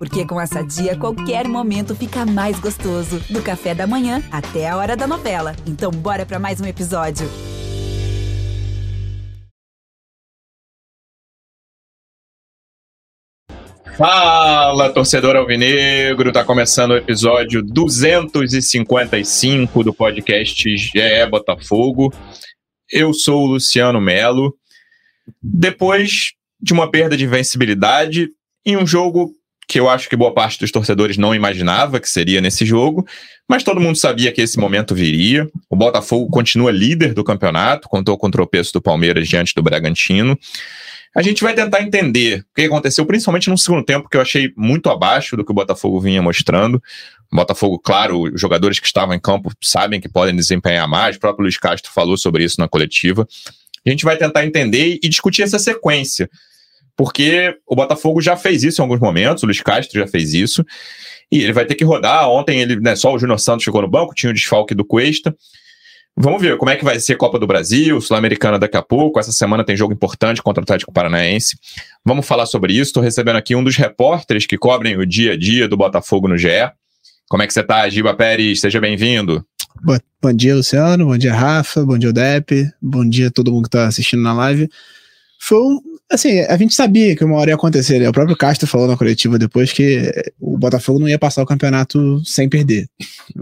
Porque com essa dia, qualquer momento fica mais gostoso. Do café da manhã até a hora da novela. Então, bora para mais um episódio. Fala, torcedor alvinegro! Tá começando o episódio 255 do podcast GE Botafogo. Eu sou o Luciano Melo. Depois de uma perda de invencibilidade em um jogo que eu acho que boa parte dos torcedores não imaginava que seria nesse jogo, mas todo mundo sabia que esse momento viria. O Botafogo continua líder do campeonato, contou com o tropeço do Palmeiras diante do Bragantino. A gente vai tentar entender o que aconteceu, principalmente no segundo tempo, que eu achei muito abaixo do que o Botafogo vinha mostrando. O Botafogo, claro, os jogadores que estavam em campo sabem que podem desempenhar mais, o próprio Luiz Castro falou sobre isso na coletiva. A gente vai tentar entender e discutir essa sequência porque o Botafogo já fez isso em alguns momentos, o Luiz Castro já fez isso, e ele vai ter que rodar. Ontem ele, né, só o Júnior Santos ficou no banco, tinha o desfalque do Cuesta. Vamos ver como é que vai ser Copa do Brasil, Sul-Americana daqui a pouco. Essa semana tem jogo importante contra o Atlético Paranaense. Vamos falar sobre isso. Estou recebendo aqui um dos repórteres que cobrem o dia a dia do Botafogo no GE. Como é que você está, Giba Pérez? Seja bem-vindo. Bom dia, Luciano. Bom dia, Rafa. Bom dia, Odep. Bom dia a todo mundo que está assistindo na live. Foi um, Assim, a gente sabia que uma hora ia acontecer, né? O próprio Castro falou na coletiva depois que o Botafogo não ia passar o campeonato sem perder.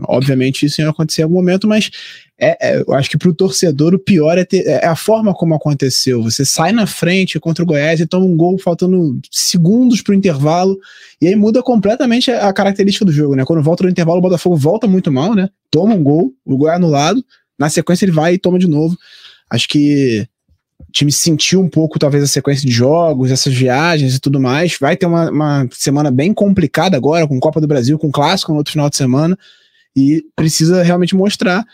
Obviamente isso ia acontecer em algum momento, mas é, é, eu acho que para o torcedor o pior é, ter, é a forma como aconteceu. Você sai na frente contra o Goiás e toma um gol faltando segundos para o intervalo, e aí muda completamente a característica do jogo, né? Quando volta no intervalo, o Botafogo volta muito mal, né? Toma um gol, o gol é anulado, na sequência ele vai e toma de novo. Acho que o time sentiu um pouco, talvez, a sequência de jogos, essas viagens e tudo mais. Vai ter uma, uma semana bem complicada agora, com Copa do Brasil, com Clássico no outro final de semana, e precisa realmente mostrar.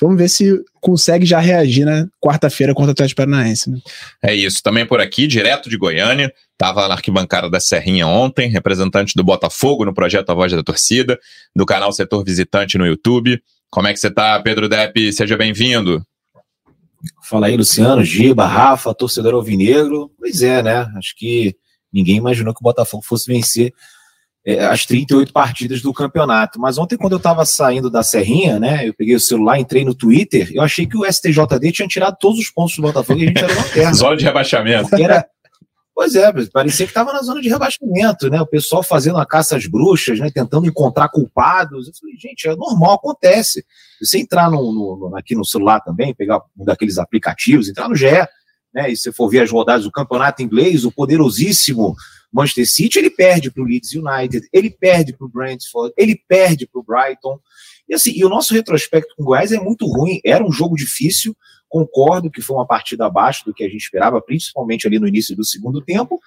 Vamos ver se consegue já reagir na quarta-feira contra o Atlético Paranaense. Né? É isso. Também por aqui, direto de Goiânia. Estava na arquibancada da Serrinha ontem, representante do Botafogo no projeto A Voz da Torcida, do canal Setor Visitante no YouTube. Como é que você está, Pedro Depp? Seja bem-vindo. Fala aí, Luciano, Giba, Rafa, torcedor alvinegro. Pois é, né? Acho que ninguém imaginou que o Botafogo fosse vencer é, as 38 partidas do campeonato. Mas ontem, quando eu estava saindo da Serrinha, né? Eu peguei o celular, entrei no Twitter, eu achei que o STJD tinha tirado todos os pontos do Botafogo e a gente era lanterna. Zona de rebaixamento. Era, Pois é, parecia que estava na zona de rebaixamento, né? O pessoal fazendo a caça às bruxas, né? Tentando encontrar culpados. Eu falei, gente, é normal, acontece. Você entrar no, no, aqui no celular também, pegar um daqueles aplicativos, entrar no GE, né? E se for ver as rodadas do campeonato inglês, o poderosíssimo Manchester City, ele perde para o Leeds United, ele perde para o Brentford, ele perde para o Brighton. E assim, e o nosso retrospecto com o Goiás é muito ruim. Era um jogo difícil, Concordo que foi uma partida abaixo do que a gente esperava, principalmente ali no início do segundo tempo.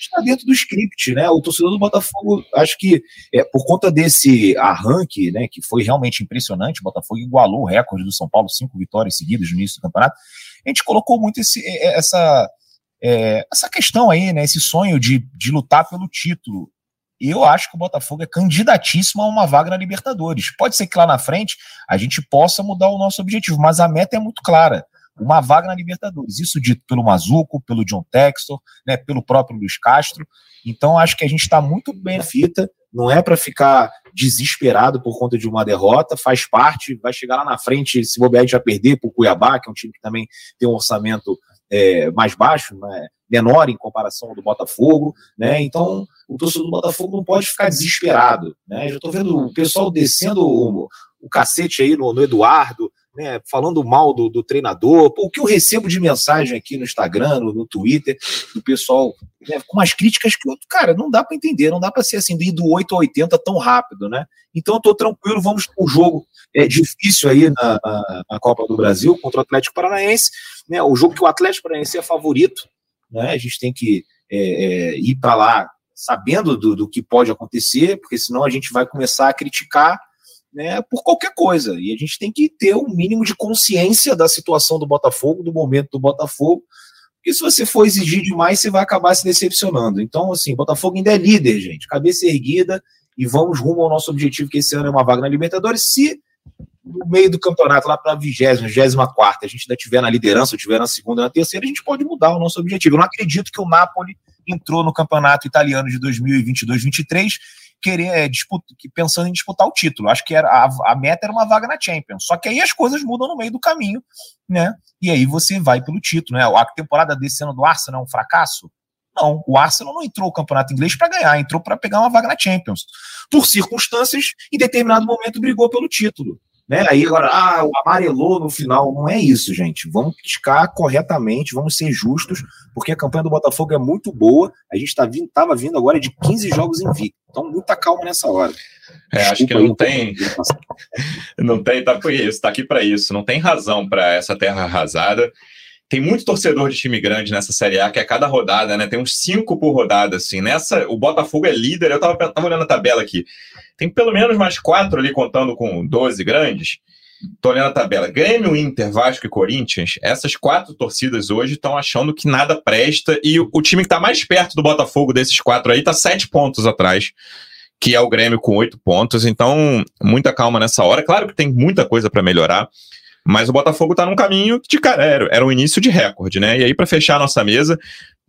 Está dentro do script, né? O torcedor do Botafogo, acho que é, por conta desse arranque, né, que foi realmente impressionante, o Botafogo igualou o recorde do São Paulo, cinco vitórias seguidas no início do campeonato. A gente colocou muito esse, é, essa, é, essa questão aí, né? Esse sonho de, de lutar pelo título eu acho que o Botafogo é candidatíssimo a uma vaga na Libertadores. Pode ser que lá na frente a gente possa mudar o nosso objetivo, mas a meta é muito clara. Uma vaga na Libertadores. Isso dito pelo Mazuco, pelo John Textor, né, pelo próprio Luiz Castro. Então acho que a gente está muito bem fita. Não é para ficar desesperado por conta de uma derrota, faz parte, vai chegar lá na frente, se bobear, já perder para o Cuiabá, que é um time que também tem um orçamento é, mais baixo, né, menor em comparação ao do Botafogo, né? Então o torcedor do Botafogo não pode ficar desesperado, né? Já estou vendo o pessoal descendo o, o cacete aí no, no Eduardo, né, falando mal do, do, treinador, o que eu recebo de mensagem aqui no Instagram, no, no Twitter, do pessoal né, com umas críticas que, cara, não dá para entender, não dá para ser assim, de ir do 8 a 80 tão rápido, né? Então eu tô tranquilo, vamos para o jogo é, difícil aí na, na, na, Copa do Brasil contra o Atlético Paranaense, né? O jogo que o Atlético Paranaense é favorito, né? A gente tem que é, é, ir para lá sabendo do, do que pode acontecer, porque senão a gente vai começar a criticar né, por qualquer coisa. E a gente tem que ter um mínimo de consciência da situação do Botafogo, do momento do Botafogo, porque se você for exigir demais, você vai acabar se decepcionando. Então, assim, Botafogo ainda é líder, gente, cabeça erguida, e vamos rumo ao nosso objetivo, que esse ano é uma vaga na Libertadores. Se no meio do campeonato, lá para a vigésima, vigésima quarta, a gente ainda tiver na liderança, ou tiver na segunda, na terceira, a gente pode mudar o nosso objetivo. Eu não acredito que o Napoli entrou no campeonato italiano de 2022-23 querer é, disputa, pensando em disputar o título. Acho que era a, a, meta era uma vaga na Champions. Só que aí as coisas mudam no meio do caminho, né? E aí você vai pelo título, né? A temporada desse ano do Arsenal é um fracasso? Não, o Arsenal não entrou no campeonato inglês para ganhar, entrou para pegar uma vaga na Champions. Por circunstâncias, em determinado momento brigou pelo título. Né? Aí agora, ah, o amarelou no final. Não é isso, gente. Vamos criticar corretamente, vamos ser justos, porque a campanha do Botafogo é muito boa. A gente tá vindo, tava vindo agora de 15 jogos invictos. Então, muita calma nessa hora. É, acho que não tem. Não tem, tá por isso, tá aqui para isso. Não tem razão para essa terra arrasada. Tem muito torcedor de time grande nessa Série A, que é cada rodada, né? Tem uns cinco por rodada, assim. Nessa, o Botafogo é líder. Eu tava, tava olhando a tabela aqui. Tem pelo menos mais quatro ali contando com 12 grandes. Tô olhando a tabela. Grêmio, Inter, Vasco e Corinthians, essas quatro torcidas hoje estão achando que nada presta e o, o time que está mais perto do Botafogo desses quatro aí está sete pontos atrás, que é o Grêmio com oito pontos. Então, muita calma nessa hora. Claro que tem muita coisa para melhorar, mas o Botafogo está num caminho de cara, era, era um início de recorde, né? E aí, para fechar a nossa mesa,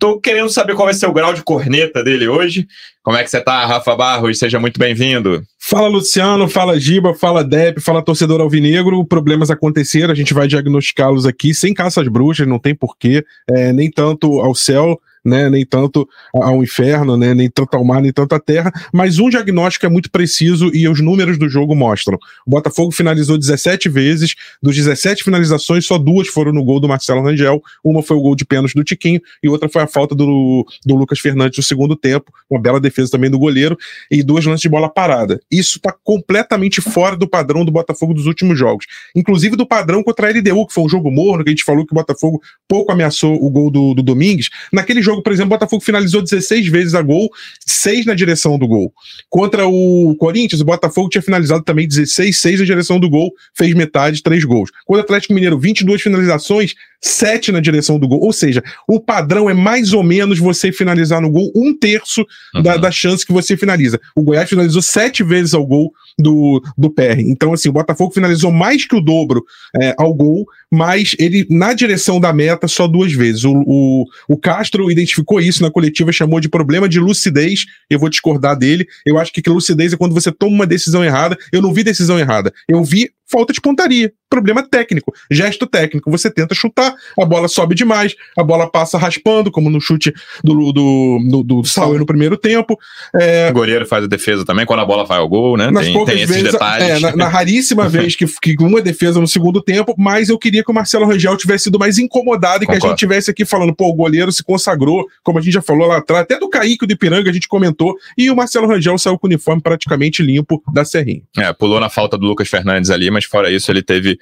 Tô querendo saber qual vai ser o grau de corneta dele hoje. Como é que você tá, Rafa Barros? Seja muito bem-vindo. Fala, Luciano. Fala, Giba. Fala, Dep. Fala, torcedor alvinegro. Problemas aconteceram, a gente vai diagnosticá-los aqui sem caças bruxas, não tem porquê, é, nem tanto ao céu né, nem tanto ao inferno, né, nem tanto ao mar, nem tanto à terra, mas um diagnóstico é muito preciso e os números do jogo mostram. O Botafogo finalizou 17 vezes, dos 17 finalizações, só duas foram no gol do Marcelo Rangel, uma foi o gol de pênalti do Tiquinho e outra foi a falta do, do Lucas Fernandes no segundo tempo, uma bela defesa também do goleiro e duas lances de bola parada. Isso está completamente fora do padrão do Botafogo dos últimos jogos, inclusive do padrão contra a LDU, que foi um jogo morno, que a gente falou que o Botafogo pouco ameaçou o gol do, do Domingues. Naquele jogo jogo, por exemplo, o Botafogo finalizou 16 vezes a gol, 6 na direção do gol. Contra o Corinthians, o Botafogo tinha finalizado também 16, 6 na direção do gol, fez metade, 3 gols. Contra o Atlético Mineiro, 22 finalizações, 7 na direção do gol. Ou seja, o padrão é mais ou menos você finalizar no gol um terço uhum. da, da chance que você finaliza. O Goiás finalizou 7 vezes ao gol do, do PR. Então, assim, o Botafogo finalizou mais que o dobro é, ao gol, mas ele, na direção da meta, só duas vezes. O, o, o Castro identificou isso na coletiva, chamou de problema de lucidez. Eu vou discordar dele. Eu acho que, que lucidez é quando você toma uma decisão errada. Eu não vi decisão errada. Eu vi falta de pontaria. Problema técnico, gesto técnico. Você tenta chutar, a bola sobe demais, a bola passa raspando, como no chute do, do, do, do Sauer no primeiro tempo. É... O goleiro faz a defesa também quando a bola vai ao gol, né? Nas tem, poucas tem vezes, detalhes. É, na, na, raríssima vez que, que uma defesa no segundo tempo, mas eu queria que o Marcelo Rangel tivesse sido mais incomodado e Concordo. que a gente tivesse aqui falando, pô, o goleiro se consagrou, como a gente já falou lá atrás, até do Kaique do Ipiranga a gente comentou, e o Marcelo Rangel saiu com o uniforme praticamente limpo da Serrinha. É, pulou na falta do Lucas Fernandes ali, mas fora isso ele teve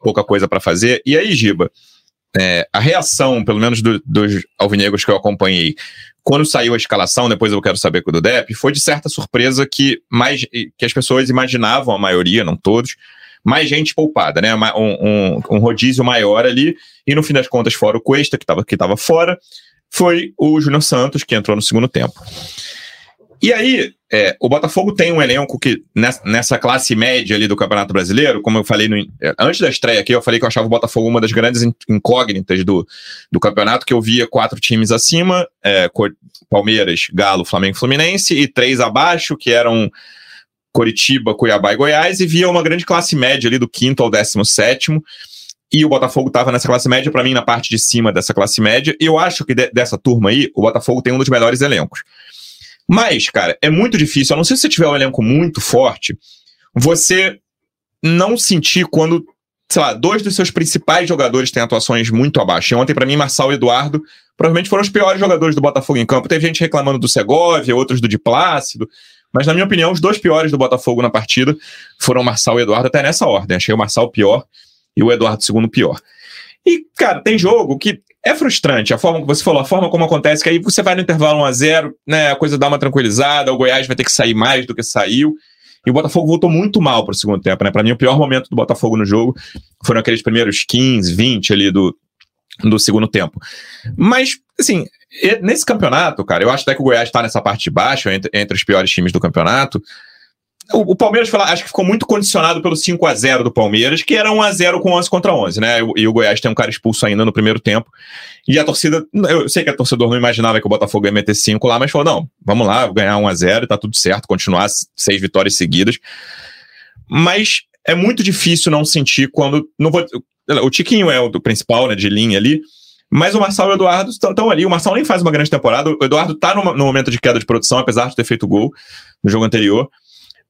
pouca coisa para fazer. E aí, Giba, é, a reação, pelo menos do, dos alvinegros que eu acompanhei, quando saiu a escalação, depois eu quero saber com o do Depp, foi de certa surpresa que mais que as pessoas imaginavam, a maioria, não todos, mais gente poupada, né? Um, um, um rodízio maior ali, e no fim das contas, fora o Cuesta, que estava que tava fora, foi o Júnior Santos, que entrou no segundo tempo. E aí, é, o Botafogo tem um elenco que, nessa classe média ali do Campeonato Brasileiro, como eu falei no, é, antes da estreia aqui, eu falei que eu achava o Botafogo uma das grandes incógnitas do, do campeonato, que eu via quatro times acima, é, Palmeiras, Galo, Flamengo Fluminense, e três abaixo, que eram Coritiba, Cuiabá e Goiás, e via uma grande classe média ali do quinto ao décimo sétimo, e o Botafogo estava nessa classe média, para mim, na parte de cima dessa classe média, e eu acho que de, dessa turma aí, o Botafogo tem um dos melhores elencos. Mas, cara, é muito difícil. A não ser se você tiver um elenco muito forte, você não sentir quando, sei lá, dois dos seus principais jogadores têm atuações muito abaixo. E ontem, para mim, Marçal e Eduardo provavelmente foram os piores jogadores do Botafogo em campo. Teve gente reclamando do Segovia, outros do Di Plácido. Mas, na minha opinião, os dois piores do Botafogo na partida foram Marçal e Eduardo, até nessa ordem. Achei o Marçal pior e o Eduardo segundo pior. E, cara, tem jogo que é frustrante a forma que você falou, a forma como acontece, que aí você vai no intervalo 1 a 0 né? A coisa dá uma tranquilizada, o Goiás vai ter que sair mais do que saiu. E o Botafogo voltou muito mal para o segundo tempo, né? Para mim, o pior momento do Botafogo no jogo foram aqueles primeiros 15, 20 ali do, do segundo tempo. Mas, assim, nesse campeonato, cara, eu acho até que o Goiás está nessa parte de baixo, entre, entre os piores times do campeonato. O, Palmeiras foi lá, acho que ficou muito condicionado pelo 5 a 0 do Palmeiras, que era 1 a 0 com 11 contra 11, né? E o Goiás tem um cara expulso ainda no primeiro tempo. E a torcida, eu sei que a torcedor não imaginava que o Botafogo ia meter 5 lá, mas falou: não, vamos lá, ganhar 1 a 0 tá tudo certo, continuar seis vitórias seguidas. Mas é muito difícil não sentir quando. Não vou, o Tiquinho é o principal, né, de linha ali. Mas o Marçal e o Eduardo estão ali. O Marçal nem faz uma grande temporada. O Eduardo tá no, no momento de queda de produção, apesar de ter feito gol no jogo anterior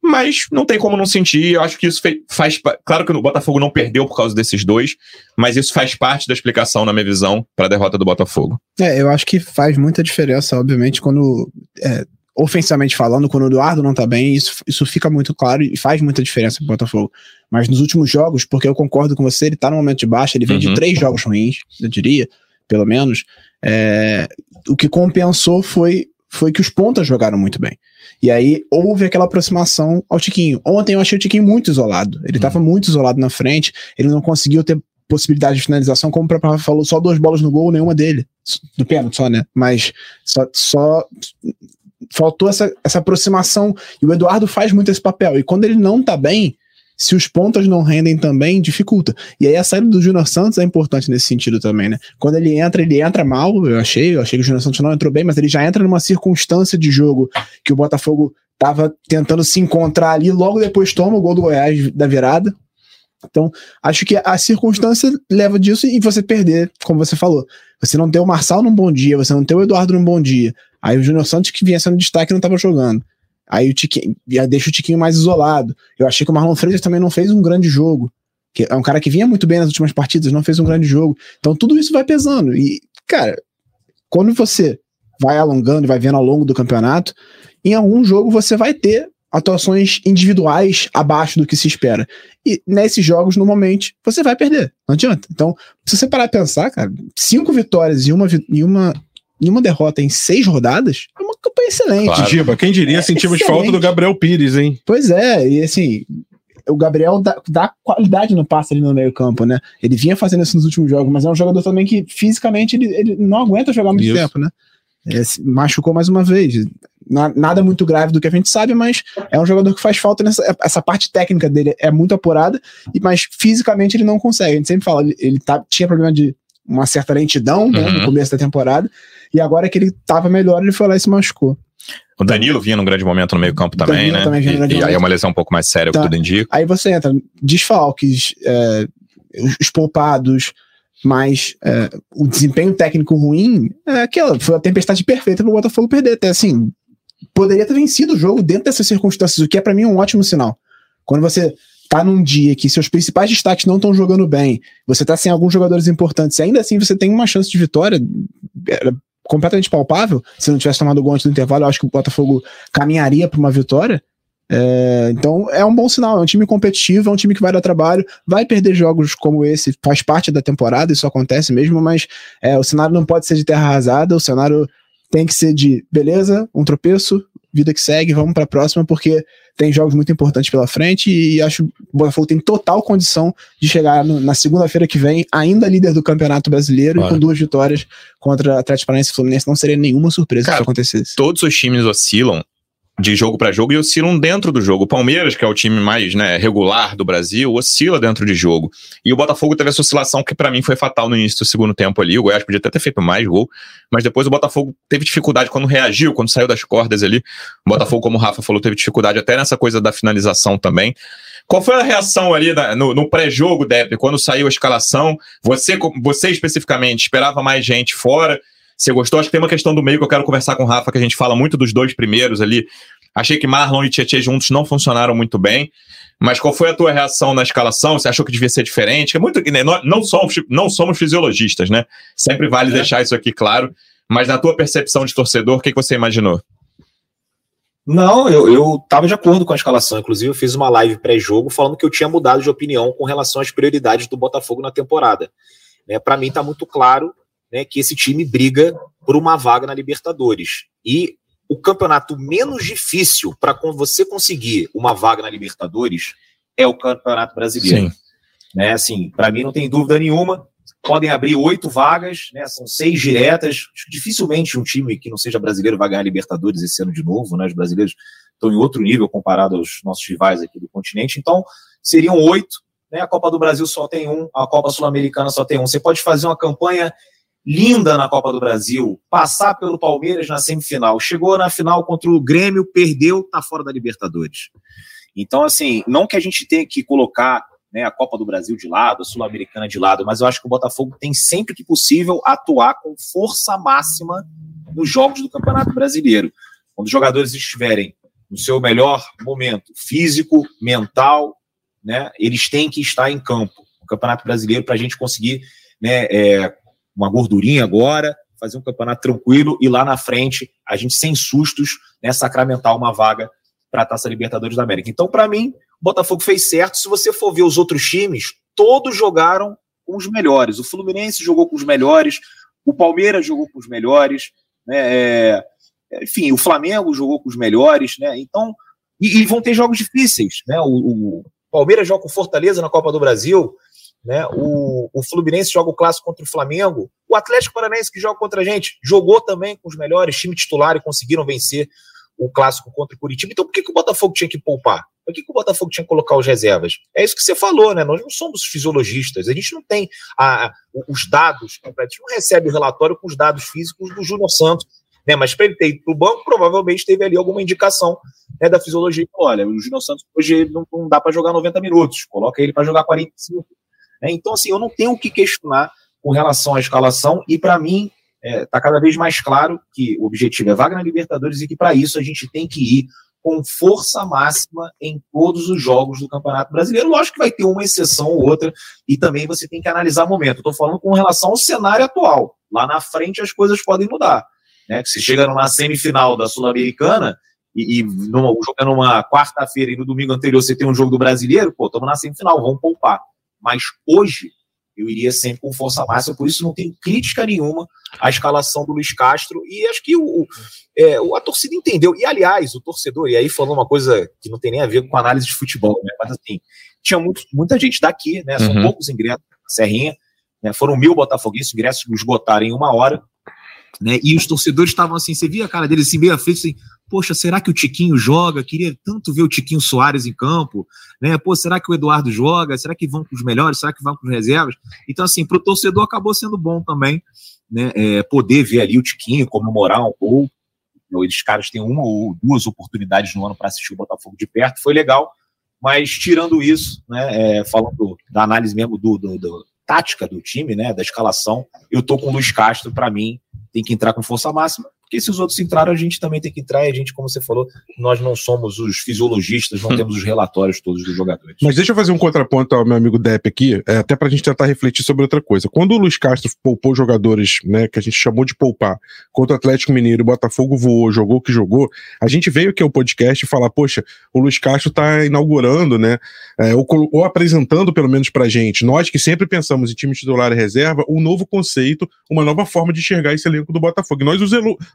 mas não tem como não sentir. Eu acho que isso faz. Claro que o Botafogo não perdeu por causa desses dois, mas isso faz parte da explicação, na minha visão, para a derrota do Botafogo. É, eu acho que faz muita diferença, obviamente, quando. É, ofensivamente falando, quando o Eduardo não tá bem, isso, isso fica muito claro e faz muita diferença pro Botafogo. Mas nos últimos jogos, porque eu concordo com você, ele tá no momento de baixa, ele vem uhum. de três jogos ruins, eu diria, pelo menos. É, o que compensou foi, foi que os pontas jogaram muito bem. E aí houve aquela aproximação ao Tiquinho. Ontem eu achei o Tiquinho muito isolado. Ele estava hum. muito isolado na frente, ele não conseguiu ter possibilidade de finalização, como o próprio falou, só duas bolas no gol, nenhuma dele. Do pênalti só, né? Mas só, só faltou essa, essa aproximação. E o Eduardo faz muito esse papel. E quando ele não tá bem, se os pontos não rendem também, dificulta. E aí a saída do Júnior Santos é importante nesse sentido também, né? Quando ele entra, ele entra mal, eu achei, eu achei que o Júnior Santos não entrou bem, mas ele já entra numa circunstância de jogo que o Botafogo tava tentando se encontrar ali, logo depois toma o gol do Goiás da virada. Então, acho que a circunstância leva disso e você perder, como você falou. Você não ter o Marçal num bom dia, você não ter o Eduardo num bom dia. Aí o Júnior Santos, que vinha sendo destaque, não estava jogando. Aí o Tiquinho, deixa o Tiquinho mais isolado. Eu achei que o Marlon Freitas também não fez um grande jogo. Que é um cara que vinha muito bem nas últimas partidas, não fez um grande jogo. Então tudo isso vai pesando. E, cara, quando você vai alongando e vai vendo ao longo do campeonato, em algum jogo você vai ter atuações individuais abaixo do que se espera. E nesses jogos, normalmente, você vai perder. Não adianta. Então, se você parar a pensar, cara, cinco vitórias e uma, e uma em uma derrota em seis rodadas, campanha excelente. Claro. Giba, quem diria é sentimos excelente. falta do Gabriel Pires, hein? Pois é, e assim, o Gabriel dá, dá, qualidade no passe ali no meio campo, né? Ele vinha fazendo isso nos últimos jogos, mas é um jogador também que fisicamente ele, ele não aguenta jogar muito isso. tempo, né? É, machucou mais uma vez. Nada muito grave do que a gente sabe, mas é um jogador que faz falta nessa essa parte técnica dele é muito apurada, mas fisicamente ele não consegue. A gente sempre fala, ele, ele tá, tinha problema de uma certa lentidão né, uhum. no começo da temporada, e agora que ele tava melhor, ele foi lá e se machucou. O Danilo vinha num grande momento no meio campo também, né? Também e, e aí é uma lesão um pouco mais séria, tá. o que tudo indica. Aí você entra, desfalques, é, os poupados, mas é, o desempenho técnico ruim, é aquela, foi a tempestade perfeita para o Botafogo perder. Até assim, poderia ter vencido o jogo dentro dessas circunstâncias, o que é para mim um ótimo sinal. Quando você tá num dia que seus principais destaques não estão jogando bem, você tá sem alguns jogadores importantes, e ainda assim você tem uma chance de vitória, era completamente palpável. Se não tivesse tomado gol antes do intervalo, eu acho que o Botafogo caminharia para uma vitória. É, então é um bom sinal, é um time competitivo, é um time que vai dar trabalho, vai perder jogos como esse, faz parte da temporada, isso acontece mesmo, mas é, o cenário não pode ser de terra arrasada, o cenário tem que ser de beleza, um tropeço, vida que segue, vamos para a próxima, porque tem jogos muito importantes pela frente e acho que o Botafogo tem total condição de chegar no, na segunda-feira que vem, ainda líder do Campeonato Brasileiro e com duas vitórias contra Atlético Paranaense e Fluminense. Não seria nenhuma surpresa Cara, se isso acontecesse. Todos os times oscilam de jogo para jogo e oscilam dentro do jogo. O Palmeiras, que é o time mais né, regular do Brasil, oscila dentro de jogo. E o Botafogo teve essa oscilação que para mim foi fatal no início do segundo tempo ali. O Goiás podia até ter feito mais gol, mas depois o Botafogo teve dificuldade quando reagiu, quando saiu das cordas ali. O Botafogo, como o Rafa falou, teve dificuldade até nessa coisa da finalização também. Qual foi a reação ali no, no pré-jogo, Depp, quando saiu a escalação? Você, você especificamente esperava mais gente fora? Você gostou? Acho que tem uma questão do meio que eu quero conversar com o Rafa, que a gente fala muito dos dois primeiros ali. Achei que Marlon e Tietchan juntos não funcionaram muito bem. Mas qual foi a tua reação na escalação? Você achou que devia ser diferente? É muito, né, não, somos, não somos fisiologistas, né? Sempre vale é. deixar isso aqui claro. Mas na tua percepção de torcedor, o que, que você imaginou? Não, eu, eu tava de acordo com a escalação. Inclusive, eu fiz uma live pré-jogo falando que eu tinha mudado de opinião com relação às prioridades do Botafogo na temporada. Né, Para mim, tá muito claro né, que esse time briga por uma vaga na Libertadores. E o campeonato menos difícil para você conseguir uma vaga na Libertadores é o Campeonato Brasileiro. Sim. Né, assim, para mim não tem dúvida nenhuma. Podem abrir oito vagas, né, são seis diretas. Dificilmente um time que não seja brasileiro vai ganhar Libertadores esse ano de novo. Né, os brasileiros estão em outro nível comparado aos nossos rivais aqui do continente. Então, seriam oito. Né? A Copa do Brasil só tem um, a Copa Sul-Americana só tem um. Você pode fazer uma campanha linda na Copa do Brasil, passar pelo Palmeiras na semifinal, chegou na final contra o Grêmio, perdeu, tá fora da Libertadores. Então, assim, não que a gente tenha que colocar né, a Copa do Brasil de lado, a Sul-Americana de lado, mas eu acho que o Botafogo tem sempre que possível atuar com força máxima nos jogos do Campeonato Brasileiro. Quando os jogadores estiverem no seu melhor momento físico, mental, né, eles têm que estar em campo. O Campeonato Brasileiro, para a gente conseguir né, é, uma gordurinha agora, fazer um campeonato tranquilo e lá na frente, a gente sem sustos, né, sacramentar uma vaga para a Taça Libertadores da América. Então, para mim, o Botafogo fez certo. Se você for ver os outros times, todos jogaram com os melhores. O Fluminense jogou com os melhores, o Palmeiras jogou com os melhores, né? É, enfim, o Flamengo jogou com os melhores, né? Então, e, e vão ter jogos difíceis, né? O, o, Palmeiras joga com Fortaleza na Copa do Brasil, né? O, o Fluminense joga o clássico contra o Flamengo, o Atlético Paranaense que joga contra a gente jogou também com os melhores, time titular e conseguiram vencer o clássico contra o Curitiba. Então, por que, que o Botafogo tinha que poupar? Por que, que o Botafogo tinha que colocar os reservas? É isso que você falou, né? Nós não somos fisiologistas, a gente não tem a, a, os dados completos, não recebe o relatório com os dados físicos do Júnior Santos. Né, mas para ele ter ido para o banco, provavelmente teve ali alguma indicação né, da fisiologia. Olha, o Júnior Santos hoje não, não dá para jogar 90 minutos, coloca ele para jogar 45. Né, então, assim, eu não tenho o que questionar com relação à escalação, e para mim, está é, tá cada vez mais claro que o objetivo é vaga na Libertadores e que para isso a gente tem que ir com força máxima em todos os jogos do Campeonato Brasileiro. Lógico que vai ter uma exceção ou outra, e também você tem que analisar o momento. Estou falando com relação ao cenário atual. Lá na frente as coisas podem mudar. Né? Se chega numa semifinal da Sul-Americana e, e numa, jogando numa quarta-feira e no domingo anterior você tem um jogo do brasileiro, pô, estamos na semifinal, vamos poupar. Mas hoje eu iria sempre com força máxima, por isso não tenho crítica nenhuma à escalação do Luiz Castro, e acho que o, é, a torcida entendeu, e aliás, o torcedor, e aí falou uma coisa que não tem nem a ver com análise de futebol, né, mas assim, tinha muito, muita gente daqui, né, são uhum. poucos ingressos na Serrinha, né, foram mil botafoguenses, ingressos esgotaram em uma hora, né, e os torcedores estavam assim, você via a cara deles assim, meio aflito, assim, poxa, será que o Tiquinho joga? Queria tanto ver o Tiquinho Soares em campo, né? Pô, será que o Eduardo joga? Será que vão com os melhores? Será que vão com os reservas? Então, assim, para o torcedor acabou sendo bom também, né? É, poder ver ali o Tiquinho comemorar um gol. Eles caras têm uma ou duas oportunidades no ano para assistir o Botafogo de perto, foi legal. Mas tirando isso, né, é, falando da análise mesmo do, do, do, tática do time, né, da escalação, eu tô com o Luiz Castro, para mim, tem que entrar com força máxima. Porque se os outros entraram, a gente também tem que entrar. E a gente, como você falou, nós não somos os fisiologistas, não hum. temos os relatórios todos dos jogadores. Mas deixa eu fazer um contraponto ao meu amigo Depp aqui, é, até pra gente tentar refletir sobre outra coisa. Quando o Luiz Castro poupou jogadores, né, que a gente chamou de poupar, contra o Atlético Mineiro, o Botafogo voou, jogou o que jogou, a gente veio aqui ao podcast e falar, poxa, o Luiz Castro tá inaugurando, né, é, ou, ou apresentando pelo menos pra gente, nós que sempre pensamos em time titular e reserva, um novo conceito, uma nova forma de enxergar esse elenco do Botafogo. E nós os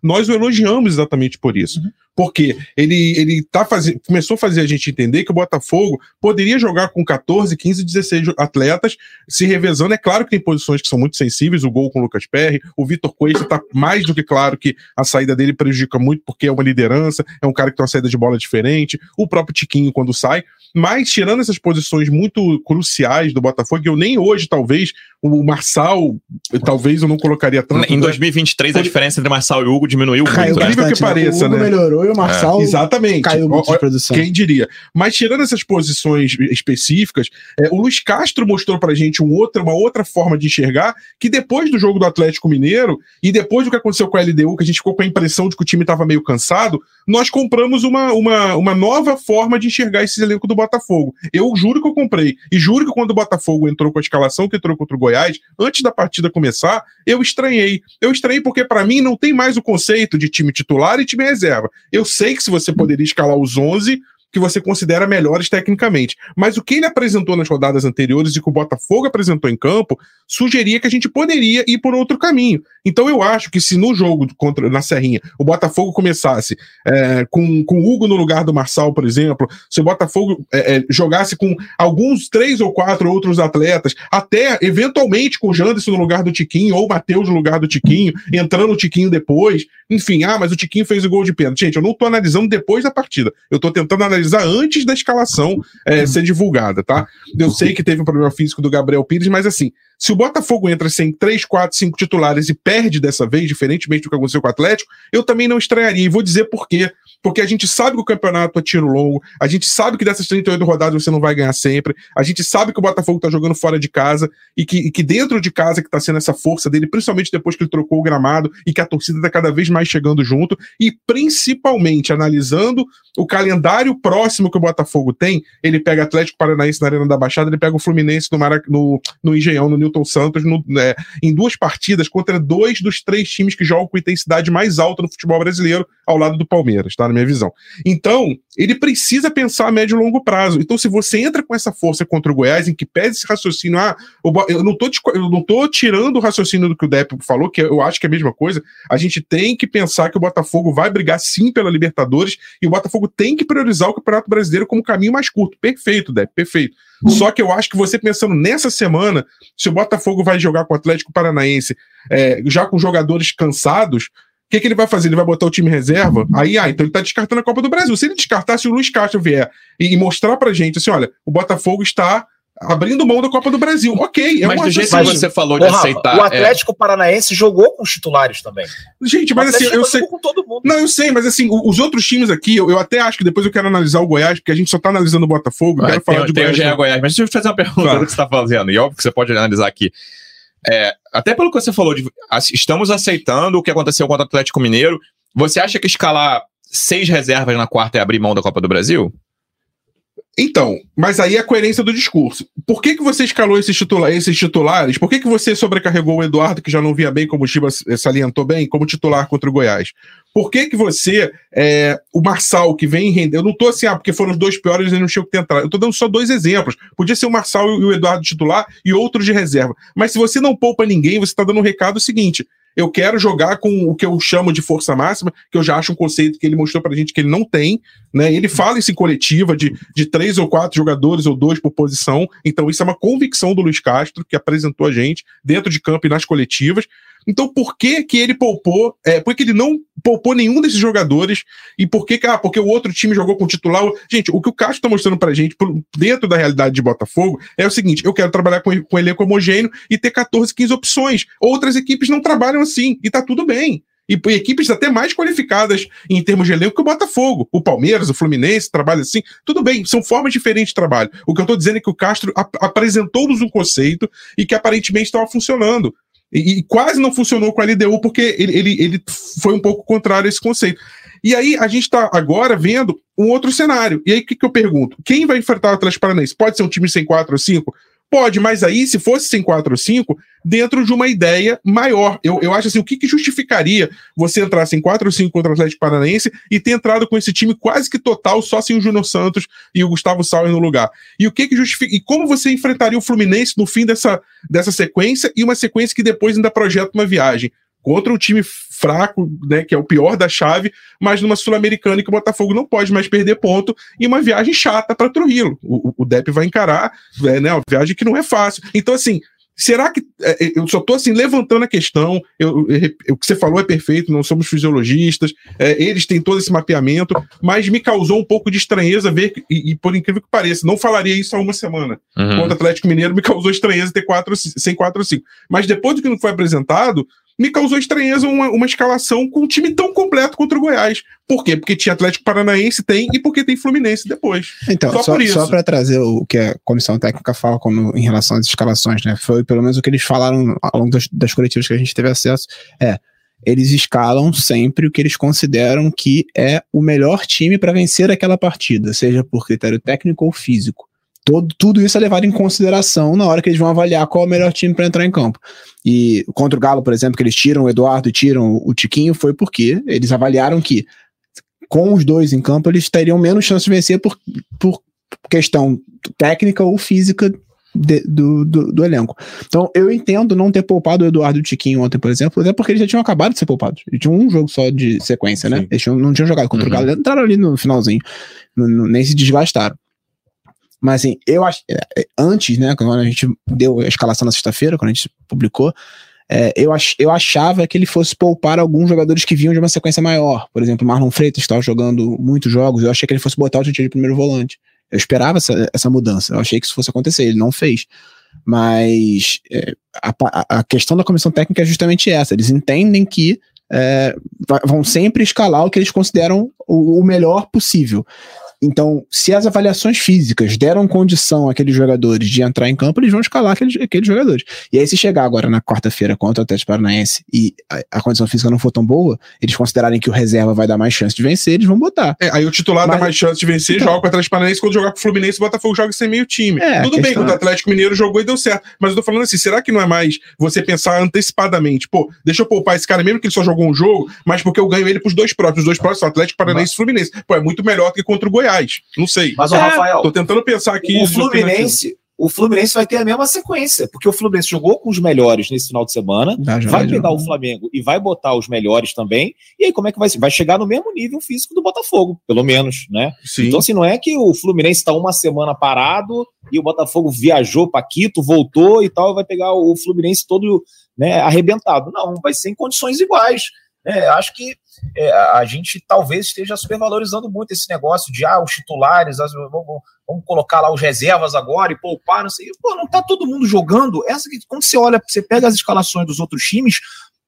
nós o elogiamos exatamente por isso. Uhum. Porque ele, ele tá fazendo, começou a fazer a gente entender que o Botafogo poderia jogar com 14, 15, 16 atletas se revezando. É claro que tem posições que são muito sensíveis, o gol com o Lucas Perry, o Vitor Coelho tá mais do que claro que a saída dele prejudica muito porque é uma liderança, é um cara que tem uma saída de bola diferente, o próprio Tiquinho quando sai, mas tirando essas posições muito cruciais do Botafogo, eu nem hoje, talvez, o Marçal, talvez eu não colocaria tanto. Em 2023, né? a diferença entre Marçal e Hugo diminuiu caiu muito. Incrível que pareça, o Hugo né? melhorou e o Marçal é. Exatamente. caiu muito de produção. Quem diria? Mas tirando essas posições específicas, é, o Luiz Castro mostrou pra gente um outro, uma outra forma de enxergar que depois do jogo do Atlético Mineiro e depois do que aconteceu com a LDU, que a gente ficou com a impressão de que o time estava meio cansado, nós compramos uma, uma, uma nova forma de enxergar esse elenco do Botafogo. Eu juro que eu comprei. E juro que quando o Botafogo entrou com a escalação que entrou contra o Goiás, antes da partida começar, eu estranhei. Eu estranhei porque, para mim, não tem mais o conceito de time titular e time reserva. Eu sei que se você poderia escalar os 11, que você considera melhores tecnicamente. Mas o que ele apresentou nas rodadas anteriores e que o Botafogo apresentou em campo sugeria que a gente poderia ir por outro caminho. Então eu acho que se no jogo contra na Serrinha o Botafogo começasse é, com, com o Hugo no lugar do Marçal, por exemplo, se o Botafogo é, é, jogasse com alguns três ou quatro outros atletas, até eventualmente com o Janderson no lugar do Tiquinho ou o Matheus no lugar do Tiquinho, entrando o Tiquinho depois, enfim, ah, mas o Tiquinho fez o gol de pênalti. Gente, eu não tô analisando depois da partida, eu tô tentando analisar antes da escalação é, ser divulgada, tá? Eu sei que teve um problema físico do Gabriel Pires, mas assim, se o Botafogo entra sem 3, 4, 5 titulares e perde dessa vez, diferentemente do que aconteceu com o Atlético, eu também não estranharia. E vou dizer por quê. Porque a gente sabe que o campeonato é tiro longo, a gente sabe que dessas 38 rodadas você não vai ganhar sempre, a gente sabe que o Botafogo tá jogando fora de casa e que, e que dentro de casa que tá sendo essa força dele, principalmente depois que ele trocou o gramado e que a torcida tá cada vez mais chegando junto, e principalmente analisando o calendário próximo que o Botafogo tem, ele pega Atlético Paranaense na Arena da Baixada, ele pega o Fluminense no, Marac no, no Engenhão, no Newton Santos, no, né, em duas partidas contra dois dos três times que jogam com intensidade mais alta no futebol brasileiro, ao lado do Palmeiras, tá? Na minha visão. Então, ele precisa pensar a médio e longo prazo. Então, se você entra com essa força contra o Goiás, em que pede esse raciocínio, ah, eu não tô, eu não tô tirando o raciocínio do que o Depp falou, que eu acho que é a mesma coisa, a gente tem que pensar que o Botafogo vai brigar sim pela Libertadores e o Botafogo tem que priorizar o Campeonato Brasileiro como caminho mais curto. Perfeito, Depp, perfeito. Uhum. Só que eu acho que você pensando nessa semana, se o Botafogo vai jogar com o Atlético Paranaense é, já com jogadores cansados, o que, que, ele vai fazer? Ele vai botar o time reserva? Aí, ah, então ele tá descartando a Copa do Brasil. Se ele descartar, se o Luiz Castro vier e, e mostrar pra gente assim: olha, o Botafogo está abrindo mão da Copa do Brasil. Ok, é mas do jeito que você falou de Porra, aceitar. O é. Atlético é... Paranaense jogou com os titulares também. Gente, mas assim, eu sei. Com todo mundo. Não, eu sei, mas assim, os outros times aqui, eu, eu, até acho que depois eu quero analisar o Goiás, porque a gente só tá analisando o Botafogo. Quero tem, falar de tem Goiás. O Goiás. Mas deixa eu fazer uma pergunta claro. do que você tá fazendo. E óbvio que você pode analisar aqui. É, até pelo que você falou, de, estamos aceitando o que aconteceu contra o Atlético Mineiro. Você acha que escalar seis reservas na quarta é abrir mão da Copa do Brasil? Então, mas aí é a coerência do discurso. Por que, que você escalou esses, titula esses titulares? Por que, que você sobrecarregou o Eduardo, que já não via bem, como o Chiba salientou bem, como titular contra o Goiás? Por que, que você, é, o Marçal, que vem render, eu não tô assim, ah, porque foram os dois piores e não tinha que tentar. Eu tô dando só dois exemplos. Podia ser o Marçal e o Eduardo titular e outros de reserva. Mas se você não poupa ninguém, você tá dando um recado seguinte: eu quero jogar com o que eu chamo de força máxima, que eu já acho um conceito que ele mostrou pra gente que ele não tem, né? Ele fala isso em coletiva de, de três ou quatro jogadores ou dois por posição, então isso é uma convicção do Luiz Castro, que apresentou a gente dentro de campo e nas coletivas. Então, por que que ele poupou? É, por que ele não poupou nenhum desses jogadores? E por que, ah, porque o outro time jogou com o titular? Gente, o que o Castro está mostrando pra gente, dentro da realidade de Botafogo, é o seguinte: eu quero trabalhar com, com elenco homogêneo e ter 14, 15 opções. Outras equipes não trabalham assim, e tá tudo bem. E, e equipes até mais qualificadas em termos de elenco que o Botafogo. O Palmeiras, o Fluminense trabalha assim. Tudo bem, são formas diferentes de trabalho. O que eu estou dizendo é que o Castro ap apresentou-nos um conceito e que aparentemente estava funcionando. E, e, quase não funcionou com a LDU, porque ele, ele, ele foi um pouco contrário a esse conceito. E aí a gente está agora vendo um outro cenário. E aí o que, que eu pergunto? Quem vai enfrentar o Atlético Paranaense? Pode ser um time sem 4 ou 5? Pode, mas aí, se fosse sem 4 ou 5, dentro de uma ideia maior. Eu, eu acho assim, o que, que justificaria você entrar sem 4 ou 5 contra o Atlético Paranaense e ter entrado com esse time quase que total, só sem o Júnior Santos e o Gustavo Sauer no lugar? E o que que justifica? E como você enfrentaria o Fluminense no fim dessa, dessa sequência e uma sequência que depois ainda projeta uma viagem? contra um time fraco, né, que é o pior da chave, mas numa Sul-Americana que o Botafogo não pode mais perder ponto e uma viagem chata para Trujillo. O, o Depp vai encarar, é, né, uma viagem que não é fácil. Então, assim, será que é, é eu só estou assim levantando a questão? Eu, eu, eu, o que você falou é perfeito, não somos fisiologistas, é, eles têm todo esse mapeamento, mas me causou um pouco de estranheza ver e, e por incrível que pareça, não falaria isso há uma semana. Uhum. Contra o Atlético Mineiro me causou estranheza ter quatro, sem 4 ou 5. Mas depois do que não foi apresentado, me causou estranheza uma, uma escalação com um time tão completo contra o Goiás. Por quê? Porque tinha Atlético Paranaense, tem, e porque tem Fluminense depois. Então, só, só, só para trazer o que a comissão técnica fala como, em relação às escalações, né? Foi pelo menos o que eles falaram ao longo das, das coletivas que a gente teve acesso. É, eles escalam sempre o que eles consideram que é o melhor time para vencer aquela partida, seja por critério técnico ou físico. Todo, tudo isso é levado em consideração na hora que eles vão avaliar qual é o melhor time para entrar em campo. E contra o Galo, por exemplo, que eles tiram o Eduardo e tiram o Tiquinho, foi porque eles avaliaram que com os dois em campo, eles teriam menos chance de vencer por, por questão técnica ou física de, do, do, do, elenco. Então, eu entendo não ter poupado o Eduardo e o Tiquinho ontem, por exemplo, até porque eles já tinham acabado de ser poupados. Eles tinham um jogo só de sequência, né? Sim. Eles tinham, não tinham jogado contra uhum. o Galo, entraram ali no finalzinho, nem se desgastaram. Mas assim, eu acho. É, é, antes, né, quando a gente deu a escalação na sexta-feira, quando a gente publicou, é, eu, ach, eu achava que ele fosse poupar alguns jogadores que vinham de uma sequência maior. Por exemplo, Marlon Freitas estava jogando muitos jogos, eu achei que ele fosse botar o Tietchan de primeiro volante. Eu esperava essa, essa mudança, eu achei que isso fosse acontecer, ele não fez. Mas é, a, a, questão da comissão técnica é justamente essa: eles entendem que é, vão sempre escalar o que eles consideram o, o melhor possível. Então, se as avaliações físicas deram condição àqueles jogadores de entrar em campo, eles vão escalar aqueles, aqueles jogadores. E aí, se chegar agora na quarta-feira contra o Atlético Paranaense e a, a, condição física não for tão boa, eles considerarem que o reserva vai dar mais chance de vencer, eles vão botar. É, aí o titular Mas, dá mais chance de vencer, então, joga com o Atlético Paranaense, quando jogar com o Fluminense, o Botafogo joga sem meio time. É, Tudo bem, quando o Atlético Mineiro jogou e deu certo. Mas eu tô falando assim, será que não é mais você pensar antecipadamente, pô, deixa eu poupar esse cara mesmo que ele só jogou um jogo, mas porque eu ganho ele pros dois próximos. Os dois próximos são Atlético Paranaense e Fluminense. Pô, é muito melhor que contra o Goiás. Não sei. Mas o é, Rafael. Tô tentando pensar aqui. O Fluminense. O Fluminense vai ter a mesma sequência, porque o Fluminense jogou com os melhores nesse final de semana, ah, vai pegar o Flamengo e vai botar os melhores também, e aí como é que vai ser? Vai chegar no mesmo nível físico do Botafogo, pelo menos, né? Sim. Então, assim, não é que o Fluminense está uma semana parado e o Botafogo viajou para Quito, voltou e tal, vai pegar o Fluminense todo né, arrebentado. Não, vai ser em condições iguais. É, acho que é, a gente talvez esteja supervalorizando muito esse negócio de ah, os titulares, as, vamos, vamos, colocar lá os reservas agora e poupar, não sei. Pô, não tá todo mundo jogando. Essa que, quando você olha, você pega as escalações dos outros times,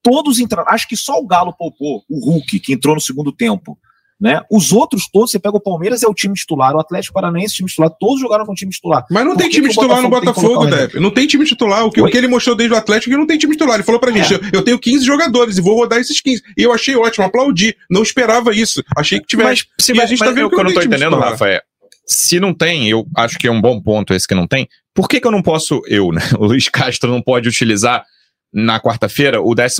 todos entraram. Acho que só o Galo poupou, o Hulk, que entrou no segundo tempo. Né? Os outros todos, você pega o Palmeiras, é o time titular, o Atlético Paranaense, time titular, todos jogaram com o time titular. Mas não Por tem time titular no Botafogo, Depp. Não tem time titular. O que, o que, ele mostrou desde o Atlético é que não tem time titular. Ele falou pra gente: é. eu tenho 15 jogadores e vou rodar esses 15. E eu achei ótimo, aplaudi. Não esperava isso. Achei que tivesse. Mas, se, a gente tá mas tá vendo o que eu não tô entendendo, titular. Rafa, é. Se não tem, eu acho que é um bom ponto esse que não tem. Por que, que eu não posso, eu, né? O Luiz Castro não pode utilizar na quarta-feira o 12,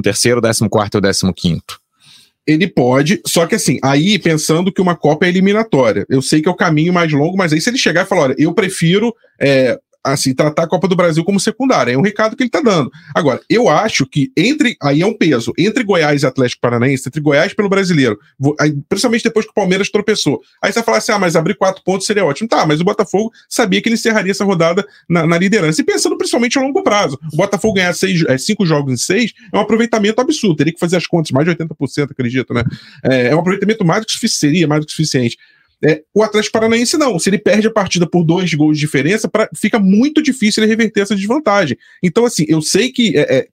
13, 14 e o 15? Ele pode, só que assim, aí pensando que uma Copa é eliminatória. Eu sei que é o caminho mais longo, mas aí se ele chegar e falar, olha, eu prefiro é, assim, tratar a Copa do Brasil como secundária. É um recado que ele tá dando. Agora, eu acho que entre. Aí é um peso. Entre Goiás e Atlético Paranaense, entre Goiás pelo brasileiro, principalmente depois que o Palmeiras tropeçou. Aí você vai falar assim: ah, mas abrir quatro pontos seria ótimo. Tá, mas o Botafogo sabia que ele encerraria essa rodada na, na liderança. E pensando principalmente a longo prazo. O Botafogo ganhar seis, é, cinco jogos em seis é um aproveitamento absurdo. Teria que fazer as contas, mais de 80%, acredito, né? É, é um aproveitamento mais do que suficiente, mais do que suficiente. É, o Atlético Paranaense não. Se ele perde a partida por dois gols de diferença, pra, fica muito difícil ele reverter essa desvantagem. Então, assim, eu sei que é, é,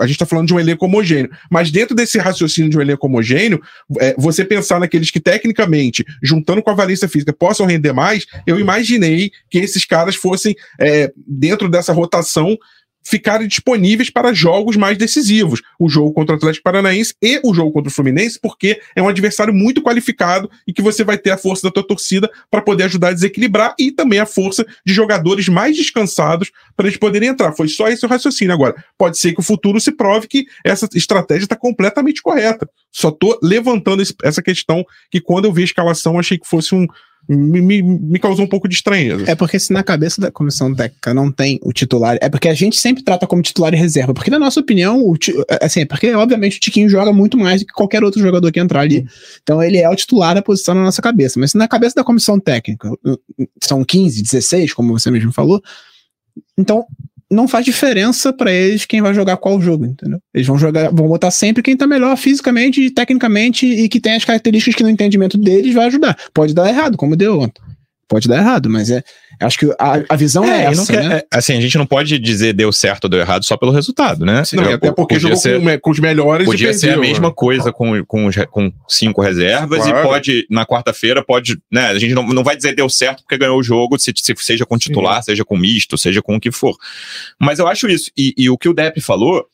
a gente está falando de um elenco homogêneo, mas dentro desse raciocínio de um elenco homogêneo, é, você pensar naqueles que tecnicamente, juntando com a valência física, possam render mais, eu imaginei que esses caras fossem, é, dentro dessa rotação, ficarem disponíveis para jogos mais decisivos. O jogo contra o Atlético Paranaense e o jogo contra o Fluminense, porque é um adversário muito qualificado e que você vai ter a força da tua torcida para poder ajudar a desequilibrar e também a força de jogadores mais descansados para eles poderem entrar. Foi só esse o raciocínio. Agora, pode ser que o futuro se prove que essa estratégia está completamente correta. Só estou levantando essa questão que quando eu vi a escalação achei que fosse um, me, me, me, causou um pouco de estranheza. É porque se na cabeça da comissão técnica não tem o titular, é porque a gente sempre trata como titular e reserva, porque na nossa opinião, o, assim, é porque obviamente o Tiquinho joga muito mais do que qualquer outro jogador que entrar ali. Então ele é o titular da posição na nossa cabeça, mas se na cabeça da comissão técnica são 15, 16, como você mesmo falou, então não faz diferença para eles quem vai jogar qual jogo, entendeu? Eles vão jogar, vão botar sempre quem tá melhor fisicamente tecnicamente e que tem as características que no entendimento deles vai ajudar. Pode dar errado, como deu ontem pode dar errado, mas é. Acho que a, a visão é, é essa. Quer, né? é, assim, a gente não pode dizer deu certo ou deu errado só pelo resultado, né? Sim, não, até porque jogou ser, com, com, os melhores Podia ser a mesma né? coisa com, com, com cinco reservas claro. e pode, na quarta-feira, pode. Né, a gente não, não vai dizer deu certo porque ganhou o jogo, se, se seja com titular, Sim. seja com misto, seja com o que for. Mas eu acho isso. E, e o que o Depp falou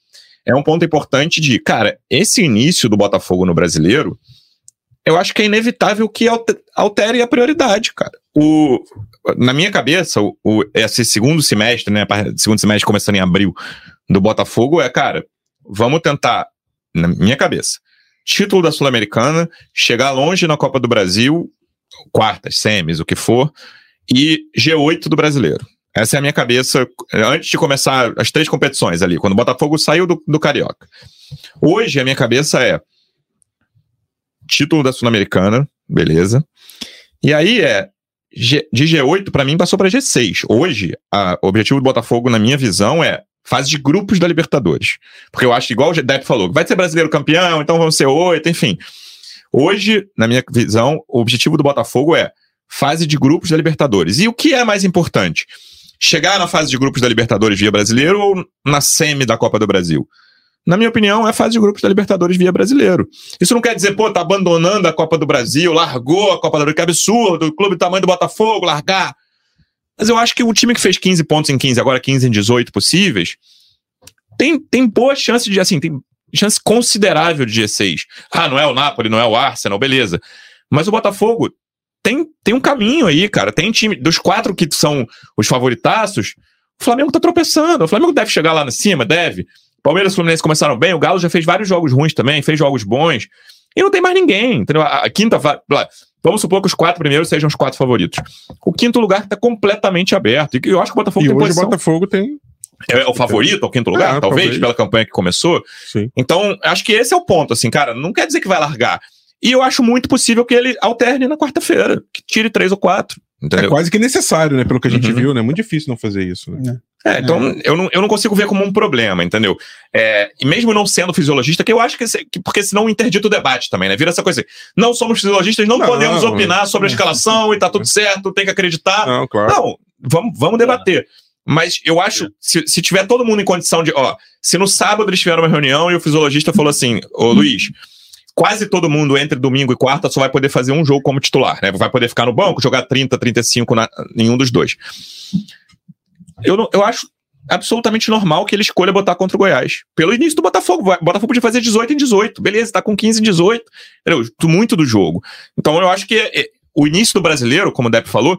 é um ponto importante de, cara, esse início do Botafogo no brasileiro eu acho que é inevitável que altere a prioridade, cara. O, na minha cabeça, o, o, esse segundo semestre, né, segundo semestre começando em abril, do Botafogo é, cara, vamos tentar, na minha cabeça, título da Sul-Americana, chegar longe na Copa do Brasil, quartas, semis, o que for, e G8 do brasileiro. Essa é a minha cabeça antes de começar as três competições ali, quando o Botafogo saiu do, do Carioca. Hoje a minha cabeça é título da Sul-Americana, beleza. E aí é De G8 para mim passou para G6. Hoje a, o objetivo do Botafogo na minha visão é fase de grupos da Libertadores. Porque eu acho, igual o Depp falou, vai ser brasileiro campeão, então vão ser oito, enfim. Hoje, na minha visão, o objetivo do Botafogo é fase de grupos da Libertadores. E o que é mais importante? chegar na fase de grupos da Libertadores via brasileiro ou na semi da Copa do Brasil? Na minha opinião, é a fase de grupos da Libertadores via brasileiro. Isso não quer dizer, pô, tá abandonando a Copa do Brasil, largou a Copa do Brasil, que absurdo, o clube do tamanho do Botafogo, largar. Mas eu acho que o time que fez 15 pontos em 15, agora 15 em 18 possíveis, tem, tem boa chance de, assim, tem chance considerável de G6. Ah, não é o Napoli, não é o Arsenal, beleza. Mas o Botafogo tem, tem um caminho aí, cara. Tem time. Dos quatro que são os favoritaços, o Flamengo tá tropeçando. O Flamengo deve chegar lá em cima, deve. Palmeiras e Fluminense começaram bem. O Galo já fez vários jogos ruins também, fez jogos bons. E não tem mais ninguém. Entendeu? A, quinta. Vamos supor que os quatro primeiros sejam os quatro favoritos. O quinto lugar está completamente aberto. E eu acho que o Botafogo e tem hoje posição. o Botafogo tem. É o favorito ao quinto lugar, É, talvez, talvez. pela campanha que começou. Sim. Então, acho que esse é o ponto, assim, cara. Não quer dizer que vai largar. E eu acho muito possível que ele alterne na quarta-feira, que tire três ou quatro. É Entendeu? quase que necessário, né? Pelo que a gente Uhum. viu, né? Muito difícil não fazer isso. Né? É, então eu, não, eu não consigo ver como um problema, entendeu? É, e mesmo não sendo fisiologista, que eu acho que, que- porque senão interdita o debate também, né? Vira essa coisa assim, não somos fisiologistas, não, Não, podemos não. opinar sobre a escalação e tá tudo certo, tem que acreditar. Não, claro. Não, vamos, vamos debater. Mas eu acho, se, se tiver todo mundo em condição de, ó, se no sábado eles tiveram uma reunião e o fisiologista falou assim, ô Luiz, quase todo mundo entre domingo e quarta só vai poder fazer um jogo como titular, né? Vai poder ficar no banco, jogar 30, 35 na, em um dos dois. Eu, não- eu acho absolutamente normal que ele escolha botar contra o Goiás. Pelo início do Botafogo. O Botafogo podia fazer 18 em 18. Beleza, tá com 15 em 18. Entendeu? Muito do jogo. Então eu acho que é- é- o início do brasileiro, como o Depp falou,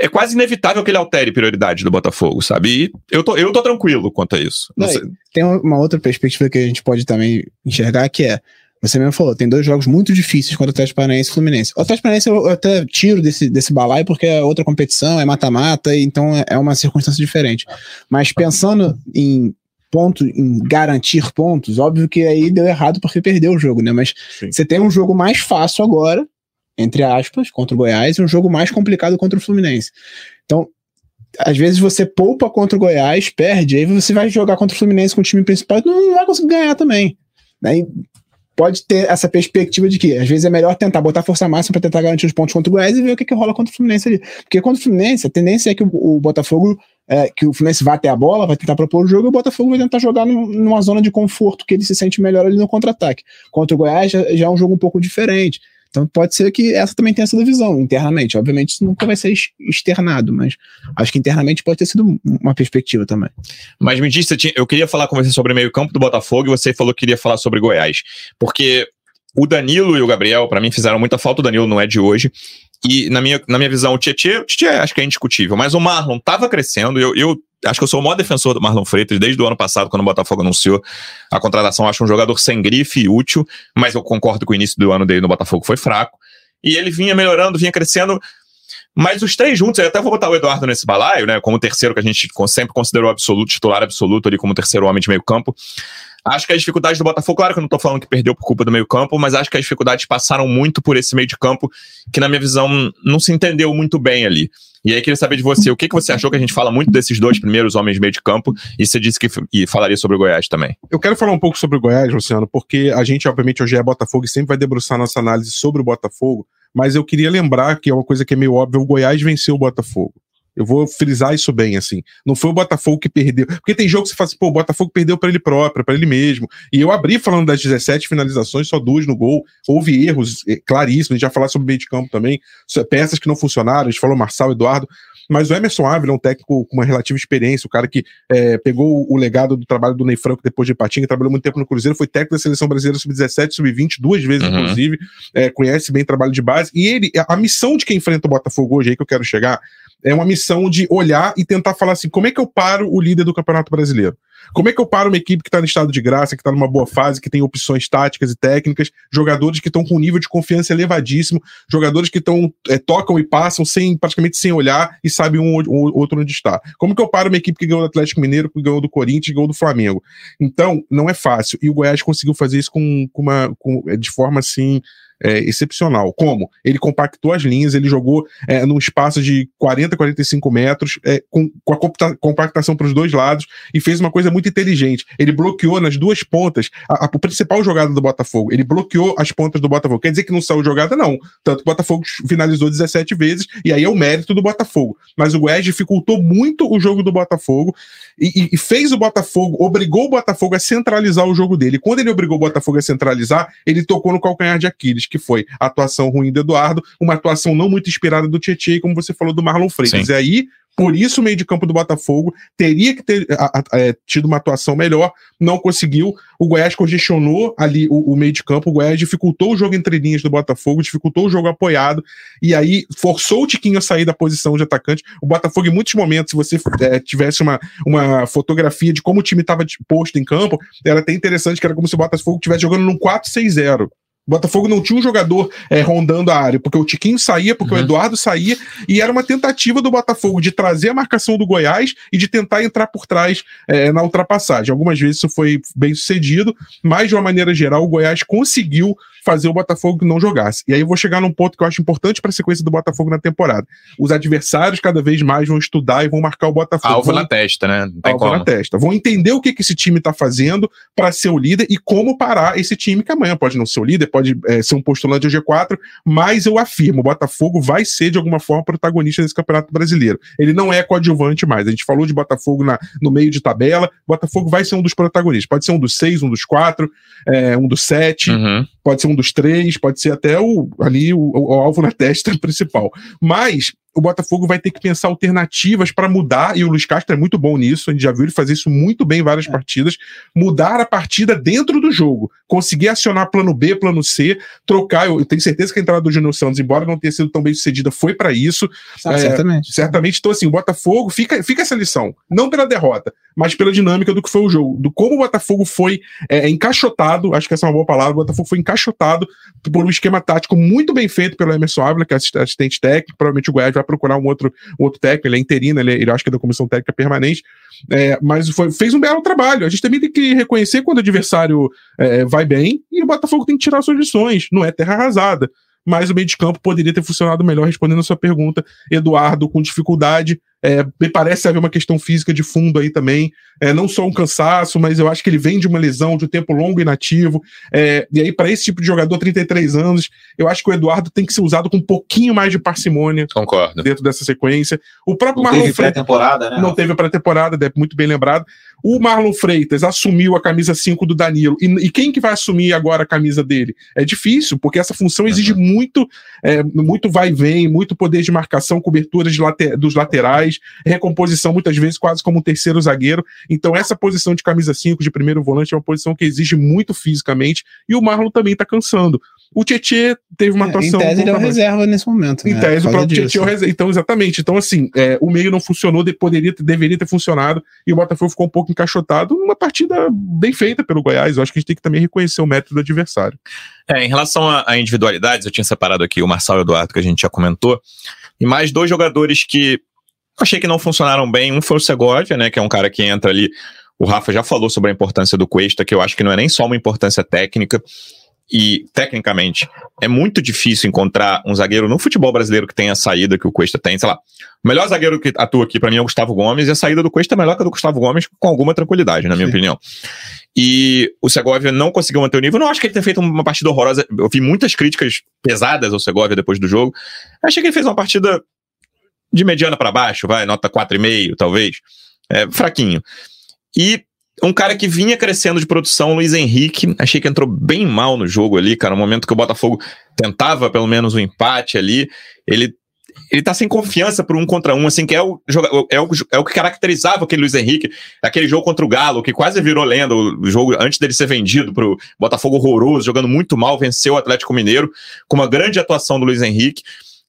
é quase inevitável que ele altere prioridade do Botafogo, sabe? E eu tô, eu tô tranquilo quanto a isso. Não Tem uma outra perspectiva que a gente pode também enxergar, que é, você mesmo falou, tem dois jogos muito difíceis contra o Atlético Paranaense e Fluminense. O Atlético Paranaense eu eu até tiro desse, desse balaio porque é outra competição, é mata-mata, então é- é uma circunstância diferente. Mas pensando em ponto, em garantir pontos, óbvio que aí deu errado porque perdeu o jogo, né? Mas Sim. você tem um jogo mais fácil agora, entre aspas, contra o Goiás, e um jogo mais complicado contra o Fluminense. Então, às vezes você poupa contra o Goiás, perde, aí você vai jogar contra o Fluminense com o time principal e não vai conseguir ganhar também. Aí pode ter essa perspectiva de que às vezes é melhor tentar botar força máxima para tentar garantir os pontos contra o Goiás e ver o que, que rola contra o Fluminense ali. Porque contra o Fluminense, a tendência é que o, o Botafogo, é, que o Fluminense vá até a bola, vai tentar propor o jogo e o Botafogo vai tentar jogar num- numa zona de conforto que ele se sente melhor ali no contra-ataque. Contra o Goiás já, já é um jogo um pouco diferente. Então pode ser que essa também tenha sido visão internamente. Obviamente isso nunca vai ser ex- externado, mas acho que internamente pode ter sido uma perspectiva também. Mas me tinha- eu queria falar com você sobre o meio-campo do Botafogo e você falou que queria falar sobre Goiás. Porque o Danilo e o Gabriel, pra mim, fizeram muita falta. O Danilo não é de hoje. E na minha, na minha visão, o Tietchan, Tietchan acho que é indiscutível, mas o Marlon tava crescendo. Eu, eu acho que eu sou o maior defensor do Marlon Freitas desde o ano passado, quando o Botafogo anunciou a contratação. Acho um jogador sem grife e útil, mas eu concordo que o início do ano dele no Botafogo foi fraco. E ele vinha melhorando, vinha crescendo. Mas os três juntos, eu até vou botar o Eduardo nesse balaio, né? Como terceiro que a gente sempre considerou absoluto, titular absoluto ali como terceiro homem de meio campo. Acho que as dificuldades do Botafogo, claro que eu não tô falando que perdeu por culpa do meio campo, mas acho que as dificuldades passaram muito por esse meio de campo, que na minha visão não se entendeu muito bem ali. E aí queria saber de você, o que, que você achou que a gente fala muito desses dois primeiros homens de meio de campo, e você disse que e falaria sobre o Goiás também. Eu quero falar um pouco sobre o Goiás, Luciano, porque a gente, obviamente, hoje é Botafogo e sempre vai debruçar nossa análise sobre o Botafogo, mas eu queria lembrar que é uma coisa que é meio óbvia: o Goiás venceu o Botafogo. Eu vou frisar isso bem, assim. Não foi o Botafogo que perdeu. Porque tem jogo que você fala assim, pô, o Botafogo perdeu pra ele próprio, pra ele mesmo. E eu abri falando das 17 finalizações, só duas no gol. Houve erros eh, claríssimos. A gente já falar sobre o meio de campo também. Peças que não funcionaram. A gente falou Marçal, Eduardo. Mas o Emerson Ávila é um técnico com uma relativa experiência, o cara que é, pegou o legado do trabalho do Ney Franco depois de Patinga, trabalhou muito tempo no Cruzeiro, foi técnico da seleção brasileira sub-17, sub-20, duas vezes, Uhum. inclusive, é, conhece bem o trabalho de base. E ele, a, a missão de quem enfrenta o Botafogo hoje, aí que eu quero chegar, é uma missão missão de olhar e tentar falar assim: como é que eu paro o líder do Campeonato Brasileiro? Como é que eu paro uma equipe que está no estado de graça, que está numa boa fase, que tem opções táticas e técnicas, jogadores que estão com um nível de confiança elevadíssimo, jogadores que estão é, tocam e passam sem praticamente sem olhar e sabem um ou outro onde está. Como que eu paro uma equipe que ganhou do Atlético Mineiro, que ganhou do Corinthians, que ganhou do Flamengo? Então, não é fácil. E o Goiás conseguiu fazer isso com, com uma, com, de forma assim é, excepcional. Como? Ele compactou as linhas, ele jogou é, num espaço de 40, 45 metros, é, com, com a compactação para os dois lados, e fez uma coisa muito inteligente. Ele bloqueou nas duas pontas a, a, a, principal jogada do Botafogo. Ele bloqueou as pontas do Botafogo. Quer dizer que não saiu jogada? Não. Tanto que o Botafogo finalizou 17 vezes, e aí é o mérito do Botafogo. Mas o Goiás dificultou muito o jogo do Botafogo e, e, fez o Botafogo, obrigou o Botafogo a centralizar o jogo dele. Quando ele obrigou o Botafogo a centralizar, ele tocou no calcanhar de Aquiles que foi a atuação ruim do Eduardo, uma atuação não muito inspirada do Tietchan, como você falou do Marlon Freitas. Sim. E aí, por isso, o meio de campo do Botafogo teria que ter a, a, é, tido uma atuação melhor, não conseguiu. O Goiás congestionou ali o, o, meio de campo, o Goiás dificultou o jogo entre linhas do Botafogo, dificultou o jogo apoiado, e aí forçou o Tiquinho a sair da posição de atacante. O Botafogo, em muitos momentos, se você é, tivesse uma, uma fotografia de como o time estava posto em campo, era até interessante, que era como se o Botafogo estivesse jogando num 4-6-0. O Botafogo não tinha um jogador é, rondando a área, porque o Tiquinho saía, porque uhum. o Eduardo saía, e era uma tentativa do Botafogo de trazer a marcação do Goiás e de tentar entrar por trás é, na ultrapassagem. Algumas vezes isso foi bem sucedido, mas de uma maneira geral, o Goiás conseguiu fazer o Botafogo não jogasse. E aí eu vou chegar num ponto que eu acho importante para a sequência do Botafogo na temporada. Os adversários cada vez mais vão estudar e vão marcar o Botafogo. Alvo vão... na testa, né? Não tem Alvo como. na testa. Vão entender o que, que esse time está fazendo para ser o líder e como parar esse time que amanhã pode não ser o líder, pode é, ser um postulante de G4, mas eu afirmo, o Botafogo vai ser de alguma forma protagonista desse Campeonato Brasileiro. Ele não é coadjuvante mais. A gente falou de Botafogo na, no meio de tabela, Botafogo vai ser um dos protagonistas. Pode ser um dos seis, um dos quatro, é, um dos sete. Uhum pode ser um dos três, pode ser até o, ali o, o alvo na testa principal. Mas o Botafogo vai ter que pensar alternativas para mudar, e o Luiz Castro é muito bom nisso, a gente já viu ele fazer isso muito bem em várias é. partidas, mudar a partida dentro do jogo, conseguir acionar plano B, plano C, trocar, eu tenho certeza que a entrada do Júnior Santos, embora não tenha sido tão bem sucedida, foi para isso. Ah, é, certamente. Certamente, então assim, o Botafogo, fica, fica essa lição, não pela derrota, mas pela dinâmica do que foi o jogo, do como o Botafogo foi é, encaixotado, acho que essa é uma boa palavra, o Botafogo foi encaixotado por um esquema tático muito bem feito pelo Emerson Ávila, que é assistente técnico, provavelmente o Goiás vai procurar um outro, um outro técnico, ele é interino, ele, é, ele acho que é da comissão técnica permanente, é, mas foi, fez um belo trabalho. A gente também tem que reconhecer quando o adversário é, vai bem e o Botafogo tem que tirar suas lições, não é terra arrasada mas o meio de campo poderia ter funcionado melhor, respondendo a sua pergunta. Eduardo, com dificuldade, é, me parece haver uma questão física de fundo aí também. É, não só um cansaço, mas eu acho que ele vem de uma lesão, de um tempo longo inativo. É, e aí, para esse tipo de jogador, 33 anos, eu acho que o Eduardo tem que ser usado com um pouquinho mais de parcimônia Concordo. dentro dessa sequência. O próprio não Marlon teve pré-temporada, né? Não teve pré-temporada, muito bem lembrado. O Marlon Freitas assumiu a camisa 5 do Danilo. E, e, quem que vai assumir agora a camisa dele? É difícil, porque essa função exige uhum. muito, é, muito vai e vem, muito poder de marcação, cobertura de later, dos laterais recomposição muitas vezes quase como um terceiro zagueiro. Então, essa posição de camisa 5, de primeiro volante, é uma posição que exige muito fisicamente, e o Marlon também tá cansando. O Tietê teve uma atuação. É, em tese, ele é o reserva nesse momento. Em né? tese, o próprio Tietê é o reserva. Então, exatamente. Então, assim, é, o meio não funcionou, poderia ter, deveria ter funcionado, e o Botafogo ficou um pouco encaixotado numa partida bem feita pelo Goiás. Eu acho que a gente tem que também reconhecer o mérito do adversário. É, em relação a, a individualidades, eu tinha separado aqui o Marçal e o Eduardo, que a gente já comentou, e mais dois jogadores que Achei que não funcionaram bem. Um foi o Segovia, né? Que é um cara que entra ali. O Rafa já falou sobre a importância do Cuesta, que eu acho que não é nem só uma importância técnica. E, tecnicamente, é muito difícil encontrar um zagueiro no futebol brasileiro que tenha a saída que o Cuesta tem. Sei lá, o melhor zagueiro que atua aqui para mim é o Gustavo Gomes, e a saída do Cuesta é melhor que a do Gustavo Gomes, com alguma tranquilidade, na minha Sim. opinião. E o Segovia não conseguiu manter o nível. Não acho que ele tenha feito uma partida horrorosa. Eu vi muitas críticas pesadas ao Segovia depois do jogo. Achei que ele fez uma partida de mediana para baixo, vai, nota 4,5, talvez. É, fraquinho. E um cara que vinha crescendo de produção, Luiz Henrique, achei que entrou bem mal no jogo ali, cara. No momento que o Botafogo tentava pelo menos um empate ali, ele ele tá sem confiança por um contra um, assim, que é o, é o, é o que caracterizava aquele Luiz Henrique, aquele jogo contra o Galo, que quase virou lenda, o jogo antes dele ser vendido pro Botafogo horroroso, jogando muito mal, venceu o Atlético Mineiro, com uma grande atuação do Luiz Henrique.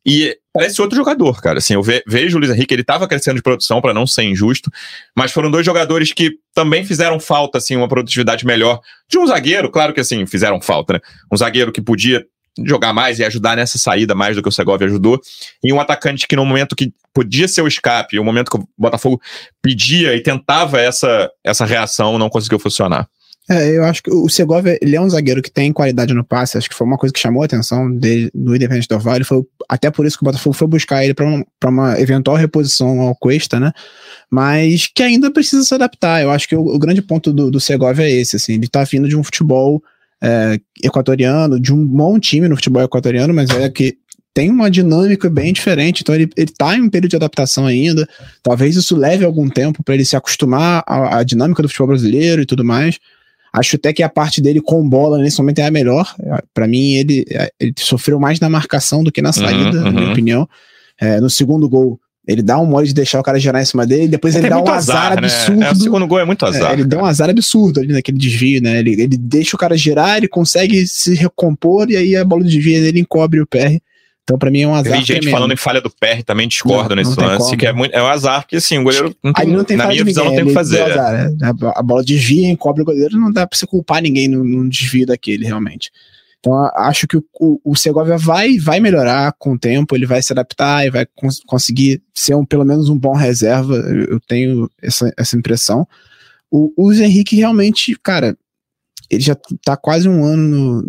E parece outro jogador, cara. Assim, eu ve vejo o Luiz Henrique, ele estava crescendo de produção, para não ser injusto, mas foram dois jogadores que também fizeram falta, assim, uma produtividade melhor de um zagueiro, claro que assim, fizeram falta, né? Um zagueiro que podia jogar mais e ajudar nessa saída mais do que o Segovia ajudou, e um atacante que no momento que podia ser o escape, o momento que o Botafogo pedia e tentava essa, essa reação, não conseguiu funcionar. É, eu acho que o Segovia, ele é um zagueiro que tem qualidade no passe, acho que foi uma coisa que chamou a atenção dele no Independente do Vale, foi até por isso que o Botafogo foi buscar ele para uma, uma eventual reposição ao Cuesta, né? Mas que ainda precisa se adaptar. Eu acho que o, o grande ponto do, do Segovia é esse, assim, ele tá vindo de um futebol é, equatoriano, de um bom time no futebol equatoriano, mas é que tem uma dinâmica bem diferente, então ele, ele tá em um período de adaptação ainda. Talvez isso leve algum tempo para ele se acostumar à, à, dinâmica do futebol brasileiro e tudo mais. Acho até que a parte dele com bola nesse momento é a melhor. Para mim, ele, ele sofreu mais na marcação do que na saída, uhum, na minha uhum. opinião. É, no segundo gol, ele dá um mole de deixar o cara gerar em cima dele, depois é ele dá um azar, azar né? absurdo. É, o segundo gol é muito azar. É, ele dá um azar absurdo ali naquele desvio, né? Ele, ele deixa o cara girar, ele consegue se recompor e aí a bola de desvio dele encobre o PR. Então, pra mim, é um azar. Tem gente falando em falha do PR, também discordo não, nesse não lance, que é, muito, é um azar que, assim, o goleiro, não tem, não tem na minha visão, ninguém, não tem o que fazer. Azar, né? A bola desvia, encobre o goleiro, não dá pra você culpar ninguém num desvio daquele, realmente. Então, acho que o, o, o, Segovia vai, vai melhorar com o tempo, ele vai se adaptar e vai cons conseguir ser um, pelo menos um bom reserva. Eu, eu tenho essa, essa impressão. O, o Henrique realmente, cara, ele já tá quase um ano no,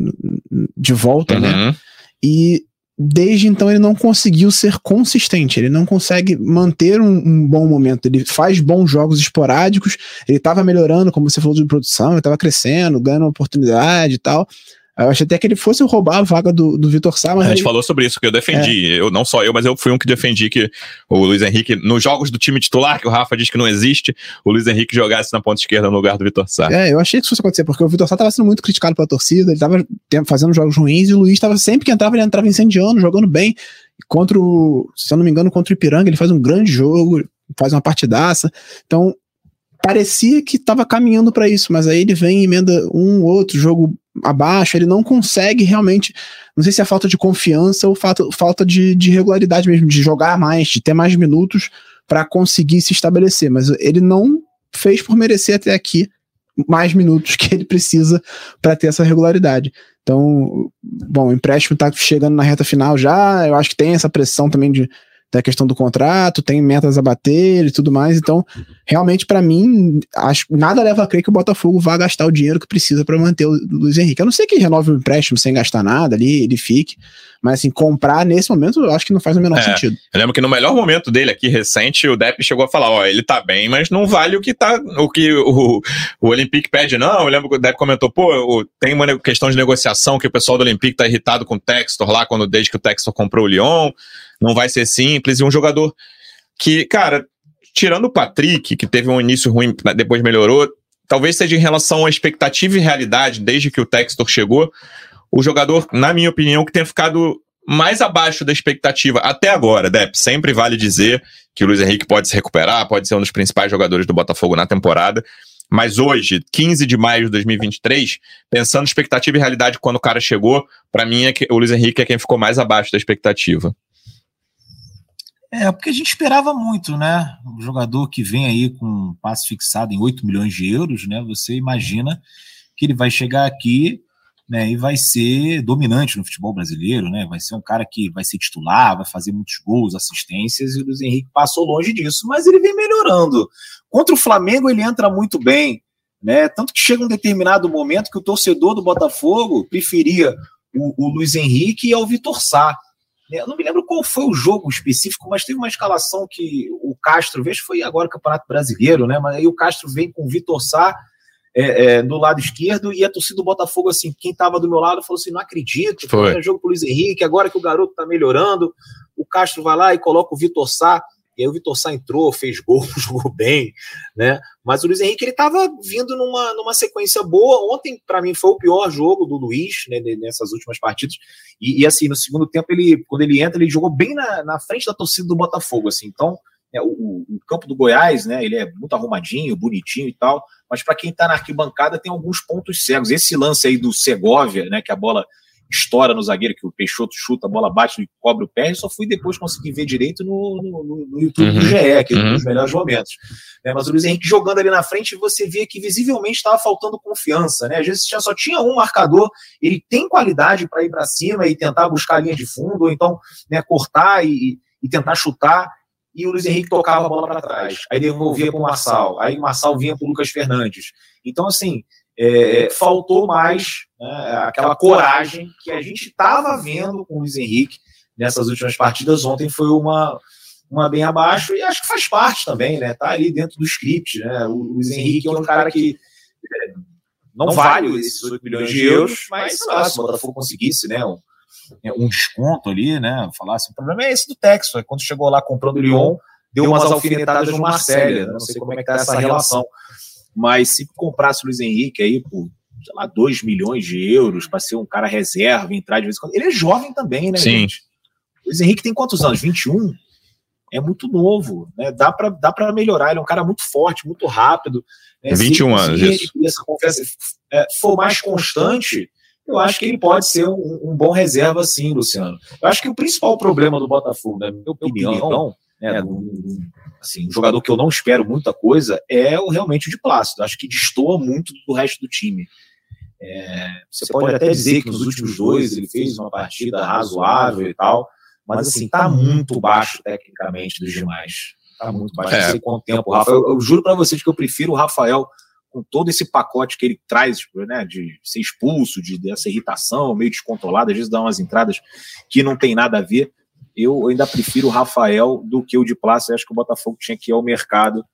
no, de volta, né? uhum. né? E desde então ele não conseguiu ser consistente, ele não consegue manter um, um, bom momento. Ele faz bons jogos esporádicos, ele estava melhorando, como você falou de produção, ele estava crescendo, ganhando oportunidade e tal, eu achei até que ele fosse roubar a vaga do, do Vitor Sá, mas. A gente falou sobre isso, que eu defendi. É. Eu, não só eu, mas eu fui um que defendi que o Luiz Henrique, nos jogos do time titular, que o Rafa diz que não existe, o Luiz Henrique jogasse na ponta esquerda no lugar do Vitor Sá. É, eu achei que isso fosse acontecer, porque o Vitor Sá estava sendo muito criticado pela torcida, ele estava fazendo jogos ruins, e o Luiz estava sempre que entrava, ele entrava incendiando, jogando bem. Contra o, se eu não me engano, contra o Ipiranga, ele faz um grande jogo, faz uma partidaça. Então, parecia que estava caminhando para isso, mas aí ele vem e emenda um outro jogo abaixo, ele não consegue realmente, não sei se é falta de confiança ou falta, falta de, de regularidade mesmo, de jogar mais, de ter mais minutos para conseguir se estabelecer, mas ele não fez por merecer até aqui mais minutos que ele precisa para ter essa regularidade. Então, bom, o empréstimo está chegando na reta final já, eu acho que tem essa pressão também de da questão do contrato, tem metas a bater e tudo mais. Então, realmente, para mim, acho nada leva a crer que o Botafogo vá gastar o dinheiro que precisa para manter o Luiz Henrique. Eu não sei que renove o empréstimo sem gastar nada ali, ele fique. Mas assim, comprar nesse momento eu acho que não faz o menor é, sentido. Eu lembro que no melhor momento dele aqui recente, o Depp chegou a falar: ó, ele tá bem, mas não vale o que tá o que o, o Olympique pede, não. Eu lembro que o Depp comentou, pô, tem uma questão de negociação que o pessoal do Olympique tá irritado com o Textor lá, quando desde que o Textor comprou o Lyon não vai ser simples. E um jogador que, cara, tirando o Patrick, que teve um início ruim, depois melhorou, talvez seja em relação à expectativa e realidade, desde que o Textor chegou, o jogador, na minha opinião, que tem ficado mais abaixo da expectativa até agora, Depp. Sempre vale dizer que o Luiz Henrique pode se recuperar, pode ser um dos principais jogadores do Botafogo na temporada. Mas hoje, 15 de maio de 2023, pensando expectativa e realidade quando o cara chegou, para mim é que o Luiz Henrique é quem ficou mais abaixo da expectativa. É, porque a gente esperava muito, né? Um jogador que vem aí com um passe fixado em 8 milhões de euros, né? Você imagina que ele vai chegar aqui né, e vai ser dominante no futebol brasileiro, né? Vai ser um cara que vai ser titular, vai fazer muitos gols, assistências, e o Luiz Henrique passou longe disso, mas ele vem melhorando. Contra o Flamengo ele entra muito bem, né? Tanto que chega um determinado momento que o torcedor do Botafogo preferia o, o Luiz Henrique ao Vitor Sá. Né, eu não me lembro qual foi o jogo específico, mas teve uma escalação que o Castro, vejo foi agora o Campeonato Brasileiro, né? Mas aí o Castro vem com o Vitor Sá é, é, do lado esquerdo e a torcida do Botafogo, assim, quem estava do meu lado falou assim: não acredito, foi jogo pro Luiz Henrique, agora que o garoto tá melhorando, o Castro vai lá e coloca o Vitor Sá. E aí o Vitor Sá entrou, fez gol, jogou bem, né? Mas o Luiz Henrique ele estava vindo numa, numa sequência boa. Ontem, para mim, foi o pior jogo do Luiz né, nessas últimas partidas. E, e, assim, no segundo tempo, ele, quando ele entra, ele jogou bem na, na frente da torcida do Botafogo. Assim. Então, é, o, o, campo do Goiás, né? Ele é muito arrumadinho, bonitinho e tal. Mas para quem está na arquibancada, tem alguns pontos cegos. Esse lance aí do Segovia, né? Que a bola estoura no zagueiro, que o Peixoto chuta, a bola bate e cobre o pé, e só fui depois conseguir ver direito no, no, no YouTube uhum. do GE, que é um dos uhum. melhores momentos. É, mas o Luiz Henrique jogando ali na frente, você via que visivelmente estava faltando confiança, né? Às vezes só tinha um marcador, ele tem qualidade para ir para cima e tentar buscar a linha de fundo, ou então né, cortar e, e tentar chutar, e o Luiz Henrique tocava a bola para trás. Aí devolvia para o Marçal, aí o Marçal vinha para o Lucas Fernandes. Então, assim, é, faltou mais né, aquela coragem que a gente estava vendo com o Luiz Henrique nessas últimas partidas. Ontem foi uma, uma bem abaixo e acho que faz parte também, né? Tá ali dentro do script, né? O Luiz Henrique é um cara que é, não vale esses 8 milhões de euros, mas sei lá, se o Botafogo conseguisse, né? Um, é, um desconto ali, né? Falasse, o problema é esse do Texas. Quando chegou lá comprando o Lyon, deu umas alfinetadas no Marcelo. Né? Não sei como é que tá essa relação. Mas se comprasse o Luiz Henrique aí por, sei lá, 2 milhões de euros para ser um cara reserva, entrar de vez em quando. Ele é jovem também, né, Sim. gente? O Luiz Henrique tem quantos anos? 21? É muito novo, né? Dá para dá pra melhorar. Ele é um cara muito forte, muito rápido. Né? 21 anos. Se essa confiança é, for mais constante, eu acho que ele pode ser um, um, bom reserva, sim, Luciano. Eu acho que o principal problema do Botafogo, na minha opinião, né, um, assim, um jogador que eu não espero muita coisa é o realmente o de Plácido. Acho que destoa muito do resto do time. É, você pode até dizer que nos últimos dois ele fez uma partida razoável e tal, mas assim, tá muito baixo tecnicamente dos demais. Tá muito baixo. É. Não sei quanto tempo, Rafa. Eu, eu juro para vocês que eu prefiro o Rafael com todo esse pacote que ele traz, né, de ser expulso, de dessa irritação meio descontrolada, às vezes dá umas entradas que não tem nada a ver, eu ainda prefiro o Rafael do que o de Plácido. Acho que o Botafogo tinha que ir ao mercado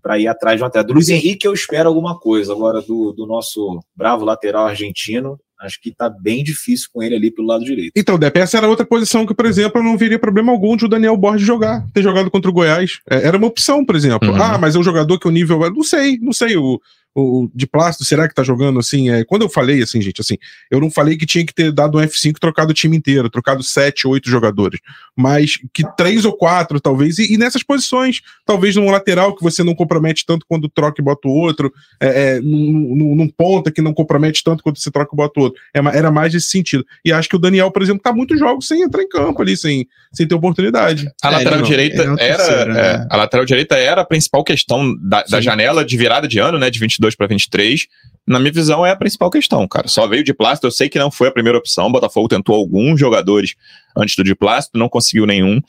para ir atrás de um atleta. Do Luiz Henrique eu espero alguma coisa. Agora, do, do nosso bravo lateral argentino, acho que tá bem difícil com ele ali pelo lado direito. Então, Depp, essa era outra posição que, por exemplo, eu não veria problema algum de o Daniel Borges jogar, ter jogado contra o Goiás. É, era uma opção, por exemplo. Uhum. Ah, mas é um jogador que o nível. Não sei, não sei. O, o de plástico, será que tá jogando assim? É, quando eu falei assim, gente, assim, eu não falei que tinha que ter dado um F5 e trocado o time inteiro, trocado sete, oito jogadores, mas que três ou quatro, talvez, e, e, nessas posições, talvez num lateral que você não compromete tanto quando troca e bota o outro, é, é, num, num, ponta que não compromete tanto quando você troca e bota o outro. É, era mais nesse sentido. E acho que o Daniel, por exemplo, tá muitos jogos sem entrar em campo ali, sem, sem ter oportunidade. A lateral direita era. Terceiro, né? a lateral direita era a principal questão da, da janela de virada de ano, né? De 22 22 para 23, na minha visão, é a principal questão, cara. Só veio de plástico, eu sei que não foi a primeira opção. O Botafogo tentou alguns jogadores antes do de plástico, não conseguiu nenhum.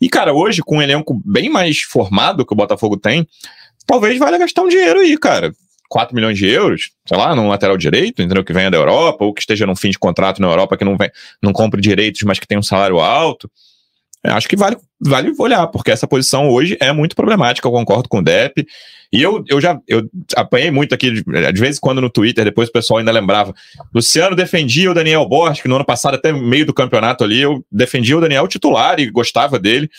E, cara, hoje, com um elenco bem mais formado que o Botafogo tem, talvez valha gastar um dinheiro aí, cara. 4 milhões de euros, sei lá, num lateral direito, entendeu? Que venha da Europa, ou que esteja num fim de contrato na Europa, que não, vem, não compre direitos, mas que tem um salário alto. Acho que vale, vale olhar, porque essa posição hoje é muito problemática, eu concordo com o Depp. E eu, eu já eu apanhei muito aqui, de, de vez em quando no Twitter, depois o pessoal ainda lembrava. Luciano defendia o Daniel Borges, que no ano passado, até meio do campeonato ali, eu defendia o Daniel titular e gostava dele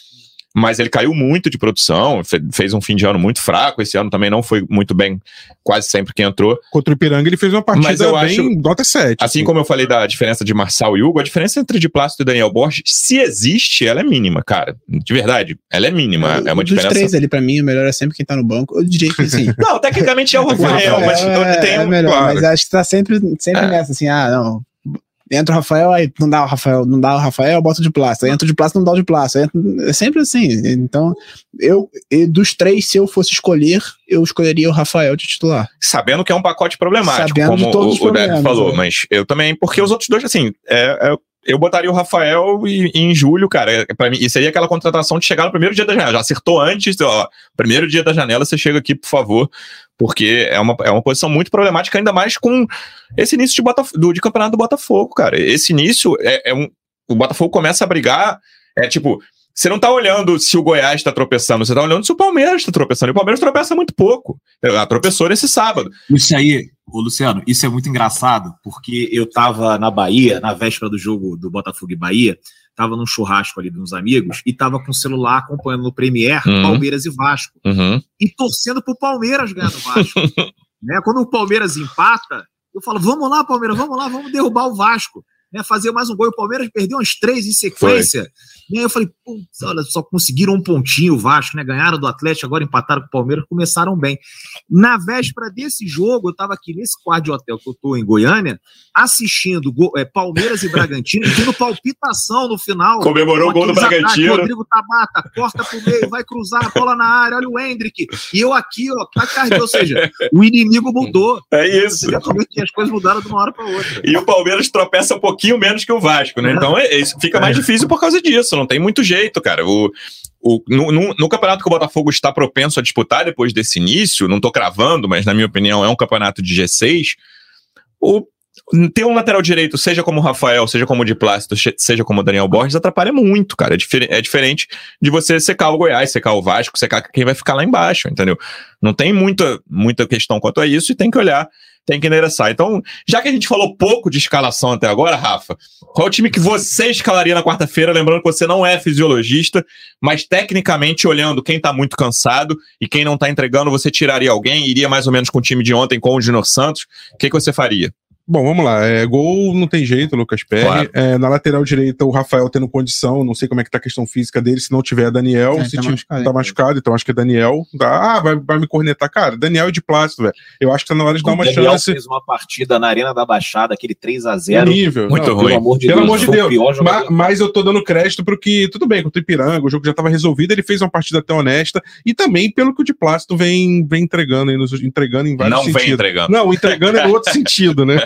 mas ele caiu muito de produção, fez um fim de ano muito fraco. Esse ano também não foi muito bem, quase sempre que entrou. Contra o Ipiranga, ele fez uma partida mas eu bem acho, nota 7. Assim, assim como eu falei da diferença de Marçal e Hugo, a diferença entre de Plástico e Daniel Borges, se existe, ela é mínima, cara. De verdade, ela é mínima. É, é uma dos diferença. três ali, pra mim, o melhor é sempre quem tá no banco. Eu diria que assim. não, tecnicamente é o Rafael, mas é, tem. É melhor, claro. Mas acho que tá sempre, sempre é. nessa, assim, ah, não entra o Rafael, aí não dá o Rafael, não dá o Rafael, bota de plástico. Aí entra de plástico, não dá o de plástico. É sempre assim. Então, eu, dos três, se eu fosse escolher, eu escolheria o Rafael de titular. Sabendo que é um pacote problemático, Sabendo como o, o Deb falou, é. mas eu também, porque os outros dois, assim, é, é eu botaria o Rafael e, e em julho, cara. É, para mim, e seria aquela contratação de chegar no primeiro dia da janela. Já acertou antes, ó. Primeiro dia da janela, você chega aqui, por favor. Porque é uma, é uma posição muito problemática, ainda mais com esse início de, Botaf do, de campeonato do Botafogo, cara. Esse início é, é um. O Botafogo começa a brigar. É tipo, você não tá olhando se o Goiás está tropeçando, você tá olhando se o Palmeiras está tropeçando. E o Palmeiras tropeça muito pouco. Ela tropeçou nesse sábado. Isso aí, ô Luciano, isso é muito engraçado, porque eu tava na Bahia, na véspera do jogo do Botafogo e Bahia, tava num churrasco ali de uns amigos e tava com o celular acompanhando no Premier uhum. Palmeiras e Vasco. Uhum. E torcendo pro Palmeiras ganhar no Vasco. né? Quando o Palmeiras empata, eu falo, vamos lá, Palmeiras, vamos lá, vamos derrubar o Vasco. Né, fazer mais um gol. E o Palmeiras perdeu uns três em sequência. Foi. E aí eu falei, olha, só conseguiram um pontinho o Vasco, né? Ganharam do Atlético, agora empataram com o Palmeiras, começaram bem. Na véspera desse jogo, eu estava aqui nesse quarto de hotel que eu estou em Goiânia, assistindo é, Palmeiras e Bragantino, tendo palpitação no final. Comemorou o gol do Bragantino. Rodrigo Tabata, corta pro meio, vai cruzar a bola na área, olha o Hendrick. E eu aqui, ó, tá ou seja, o inimigo mudou. É isso. Você vê que as coisas mudaram de uma hora para outra. E o Palmeiras tropeça um pouquinho menos que o Vasco, né? Então é, é, fica mais difícil por causa disso não tem muito jeito, cara. O, o, no, no, no, campeonato que o Botafogo está propenso a disputar depois desse início, não estou cravando, mas na minha opinião é um campeonato de G6. O, ter um lateral direito, seja como o Rafael, seja como o de Plácido, seja como o Daniel Borges, atrapalha muito, cara. É, difer é diferente de você secar o Goiás, secar o Vasco, secar quem vai ficar lá embaixo, entendeu? Não tem muita, muita questão quanto a isso e tem que olhar tem que endereçar. Então, já que a gente falou pouco de escalação até agora, Rafa, qual é o time que você escalaria na quarta-feira? Lembrando que você não é fisiologista, mas tecnicamente, olhando quem tá muito cansado e quem não tá entregando, você tiraria alguém? Iria mais ou menos com o time de ontem, com o Junior Santos? O que, que você faria? Bom, vamos lá. É, gol não tem jeito, Lucas Perry. Claro. É, na lateral direita, o Rafael tendo condição, não sei como é que tá a questão física dele, se não tiver Daniel, é, se tá, tiver, machucado, tá machucado, então acho que é Daniel. Dá, ah, vai, vai me cornetar. Cara, Daniel é de plástico, velho. Eu acho que tá na hora de o dar uma Daniel chance. fez uma partida na Arena da Baixada, aquele 3x0. Nível. Muito não, ruim. Pelo amor de pelo Deus. Amor de Deus. Mas, mas, eu tô dando crédito pro que, tudo bem, contra o Ipiranga, o jogo já tava resolvido, ele fez uma partida até honesta, e também pelo que o de plástico vem, vem entregando, entregando em vários não sentidos. Não vem entregando. Não, entregando em outro sentido, né?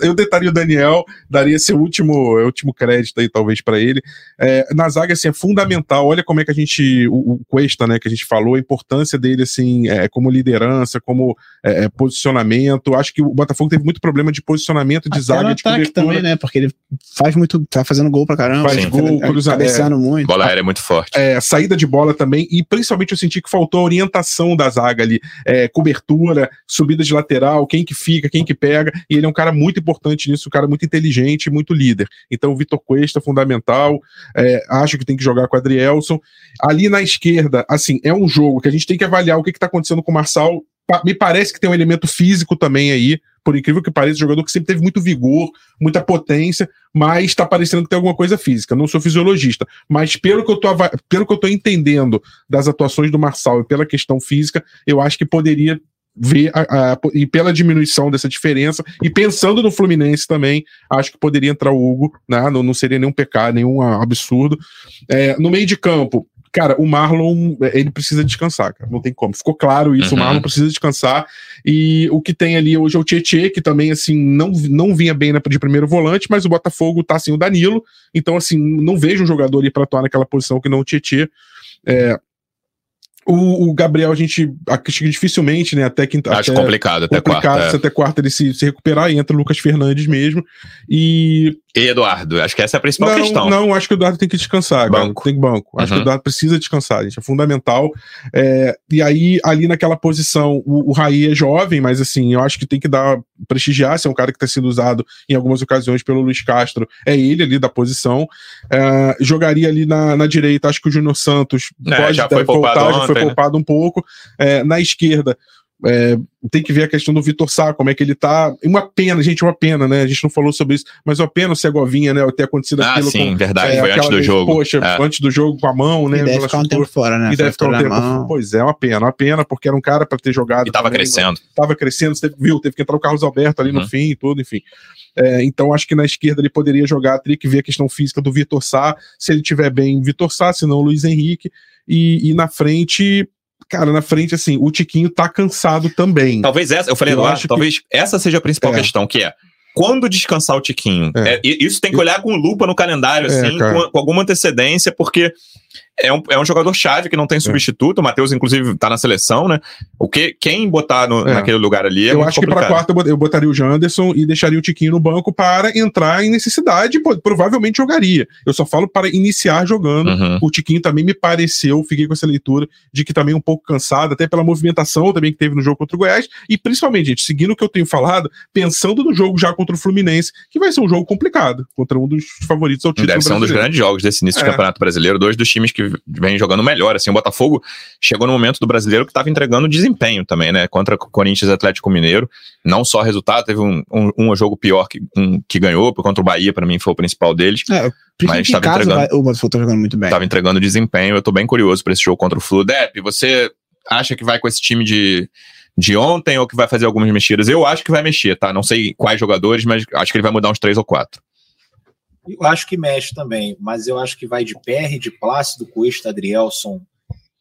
Eu tentaria o Daniel, daria esse último, último crédito aí, talvez, para ele. É, na zaga, assim, é fundamental. Olha como é que a gente. O, o Cuesta, né, que a gente falou, a importância dele, assim, é, como liderança, como é, é posicionamento. Acho que o Botafogo teve muito problema de posicionamento de Até zaga. De ataque também, né? Porque ele faz muito. tá fazendo gol pra caramba. Faz Sim. gol, cruza, cabeceando muito. Bola aérea é muito forte. É, saída de bola também. E principalmente eu senti que faltou a orientação da zaga ali. É, cobertura, subida de lateral, quem que fica, quem que pega. E ele é um cara muito importante nisso, um cara muito inteligente, muito líder. Então, o Vitor Cuesta, é fundamental. É, acho que tem que jogar com o Adrielson. Ali na esquerda, assim, é um jogo que a gente tem que avaliar o que está acontecendo com o Marçal. Me parece que tem um elemento físico também aí, por incrível que pareça, jogador que sempre teve muito vigor, muita potência, mas está parecendo que tem alguma coisa física. Não sou fisiologista, mas pelo que eu tô, pelo que eu entendendo das atuações do Marçal e pela questão física, eu acho que poderia ver a, a, e pela diminuição dessa diferença e pensando no Fluminense também acho que poderia entrar o Hugo né? não, não seria nenhum pecado nenhum absurdo é, no meio de campo cara, o Marlon, ele precisa descansar, cara. Não tem como. Ficou claro isso, uhum. o Marlon precisa descansar. E o que tem ali hoje é o Tietê, que também, assim, não, não vinha bem de primeiro volante, mas o Botafogo tá, assim, o Danilo. Então, assim, não vejo um jogador ali para atuar naquela posição que não o Tietê. É, o, o, Gabriel, a gente acho que dificilmente, né? Até quinta. Acho até, complicado, até complicado, quarta. É. Até quarta ele se, se recuperar e entra o Lucas Fernandes mesmo. E. E Eduardo, acho que essa é a principal não, questão. Não, acho que o Eduardo tem que descansar, banco. Tem banco. Acho uhum. que o uhum. Eduardo precisa descansar, gente. É fundamental. É, e aí, ali naquela posição, o, o Raí é jovem, mas assim, eu acho que tem que dar prestigiar, se é um cara que está sendo usado em algumas ocasiões pelo Luiz Castro, é ele ali da posição. É, jogaria ali na, na direita, acho que o Júnior Santos é, pode já foi voltar, já foi né? poupado um pouco. É, na esquerda, é, tem que ver a questão do Vitor Sá, como é que ele tá. Uma pena, gente, uma pena, né? A gente não falou sobre isso, mas uma pena o Segovinha, né? Ter acontecido ah, aquilo. Sim, com, verdade, é, foi antes do vez, jogo. Poxa, é. antes do jogo com a mão, né? E deve ficar um tempo fora, né? E deve ficar um tempo fora. Pois é, uma pena, uma pena, porque era um cara para ter jogado. E tava também, crescendo. Tava crescendo, você viu, teve que entrar o Carlos Alberto ali uhum. no fim e tudo, enfim. É, então acho que na esquerda ele poderia jogar, teria que ver a questão física do Vitor Sá, se ele tiver bem, Vitor Sá, se não o Luiz Henrique. E, e na frente, cara, na frente, assim, o Tiquinho tá cansado também. Talvez essa, eu falei, eu acho talvez que... essa seja a principal é. questão, que é quando descansar o Tiquinho. É. É, isso tem que olhar com lupa no calendário, é, assim, com, com, alguma antecedência, porque é um, é um jogador chave que não tem é. substituto. O Matheus, inclusive, tá na seleção, né? O que, quem botar no, é. naquele lugar ali é Eu acho complicado. que pra quarta eu botaria o Janderson e deixaria o Tiquinho no banco para entrar em necessidade. Provavelmente jogaria. Eu só falo para iniciar jogando. Uhum. O Tiquinho também me pareceu, fiquei com essa leitura de que também um pouco cansado, até pela movimentação também que teve no jogo contra o Goiás. E principalmente, gente, seguindo o que eu tenho falado, pensando no jogo já contra o Fluminense, que vai ser um jogo complicado contra um dos favoritos ao título. Deve ser um dos grandes jogos desse início é. de Campeonato Brasileiro. Dois dos times times que vêm jogando melhor. Assim, o Botafogo chegou no momento do brasileiro que estava entregando desempenho também, né? Contra Corinthians e Atlético Mineiro. Não só resultado, teve um, um, um jogo pior que, um, que ganhou, contra o Bahia, para mim foi o principal deles. É, mas estava entregando. O Botafogo tá jogando muito bem. Estava entregando desempenho. Eu tô bem curioso para esse jogo contra o Flu. Dep, você acha que vai com esse time de de ontem ou que vai fazer algumas mexidas? Eu acho que vai mexer, tá? Não sei quais jogadores, mas acho que ele vai mudar uns três ou quatro. Eu acho que mexe também, mas eu acho que vai de PR, de Plácido, Cuesta, Adrielson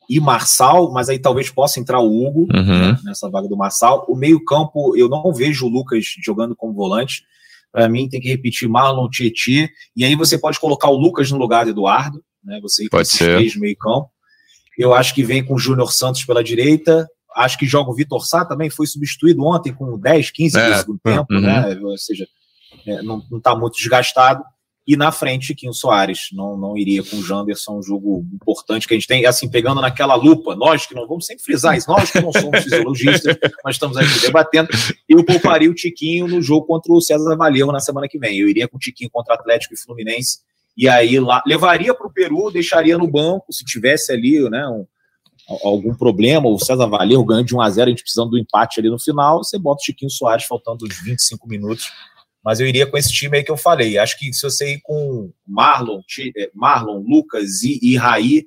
e Marçal, mas aí talvez possa entrar o Hugo uhum. né, nessa vaga do Marçal. O meio-campo, eu não vejo o Lucas jogando como volante. Para mim, tem que repetir Marlon Tietê, e aí você pode colocar o Lucas no lugar do Eduardo, né? Você pode ser. três meio-campo. Eu acho que vem com o Júnior Santos pela direita, acho que joga o Vitor Sá também, foi substituído ontem com 10, 15 é, do segundo tempo, uhum. né? Ou seja, é, não está muito desgastado. E na frente, Chiquinho Soares. Não, não iria com o Janderson, um jogo importante que a gente tem, assim, pegando naquela lupa. Nós que não vamos sempre frisar isso, nós que não somos fisiologistas, mas estamos aqui debatendo. Eu pouparia o Tiquinho no jogo contra o César Valeu na semana que vem. Eu iria com o Tiquinho contra Atlético e Fluminense. E aí lá, levaria para o Peru, deixaria no banco, se tivesse ali, né, um, algum problema, o César Valeu ganhando de 1 a 0 a gente precisando do empate ali no final, você bota o Chiquinho Soares faltando uns 25 minutos. Mas eu iria com esse time aí que eu falei. Acho que se você ir com Marlon, eh, Marlon Lucas e, e Raí,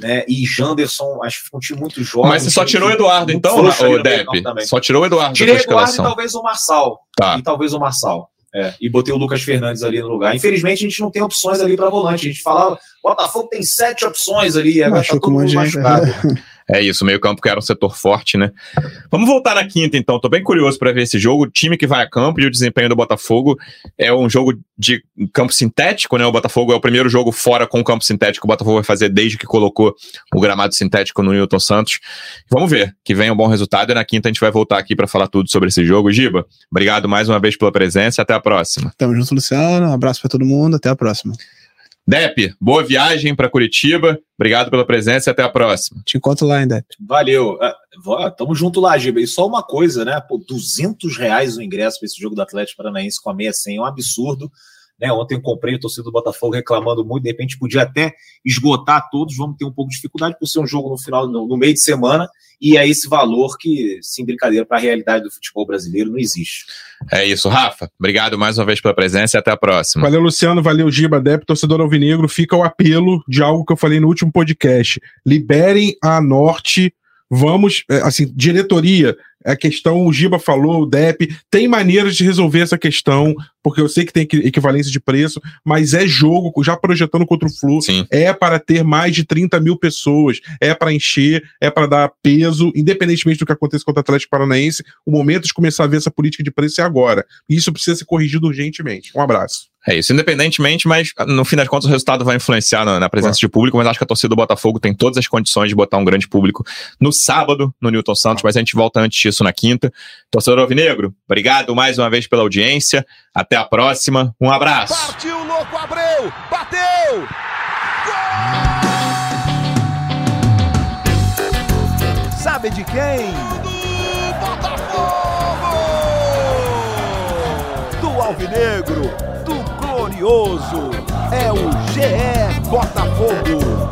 né, e Janderson, acho que foi um time muito jovem. Mas você só tirou o Eduardo, então, o Depp? Só tirou o Eduardo. Tirei o Eduardo e talvez o Marçal. Tá. E talvez o Marçal. É, e botei o Lucas Fernandes ali no lugar. Infelizmente, a gente não tem opções ali para volante. A gente falava, Botafogo tem sete opções ali, agora tá todo mundo machucado. É isso, meio campo que era um setor forte, né? Vamos voltar na quinta, então. Tô bem curioso para ver esse jogo. O time que vai a campo e o desempenho do Botafogo é um jogo de campo sintético, né? O Botafogo é o primeiro jogo fora com campo sintético o Botafogo vai fazer desde que colocou o gramado sintético no Newton Santos. Vamos ver que venha um bom resultado e na quinta a gente vai voltar aqui para falar tudo sobre esse jogo. Giba, obrigado mais uma vez pela presença até a próxima. Tamo junto, Luciano. Um abraço para todo mundo. Até a próxima. Dep, boa viagem para Curitiba. Obrigado pela presença e até a próxima. Te encontro lá, hein, Dep. Valeu. Uh, tamo junto lá, Giba. E só uma coisa, né? Pô, 200 reais o ingresso para esse jogo do Atlético Paranaense com a meia 100 é um absurdo. Né? Ontem eu comprei o torcedor do Botafogo reclamando muito, de repente podia até esgotar todos, vamos ter um pouco de dificuldade por ser um jogo no final, no, no meio de semana, e é esse valor que, sem brincadeira, para a realidade do futebol brasileiro não existe. É isso, Rafa. Obrigado mais uma vez pela presença e até a próxima. Valeu, Luciano. Valeu, Giba, Dep, torcedor alvinegro. Fica o apelo de algo que eu falei no último podcast. Liberem a Norte. Vamos, é, assim, diretoria, a questão, o Giba falou, o DEP, tem maneiras de resolver essa questão, porque eu sei que tem equivalência de preço, mas é jogo, já projetando contra o Flu, Sim. é para ter mais de 30 mil pessoas, é para encher, é para dar peso, independentemente do que aconteça contra o Atlético Paranaense, o momento de começar a ver essa política de preço é agora. Isso precisa ser corrigido urgentemente. Um abraço. É isso, independentemente, mas no fim das contas o resultado vai influenciar na, na presença de público, mas acho que a torcida do Botafogo tem todas as condições de botar um grande público no sábado, no Newton Santos, mas a gente volta antes disso na quinta. Torcedor Alvinegro, obrigado mais uma vez pela audiência, até a próxima, um abraço. Partiu, louco, Abreu, bateu! Gol! Sabe de quem? Do Botafogo! Do Alvinegro! curioso. É o GE Botafogo.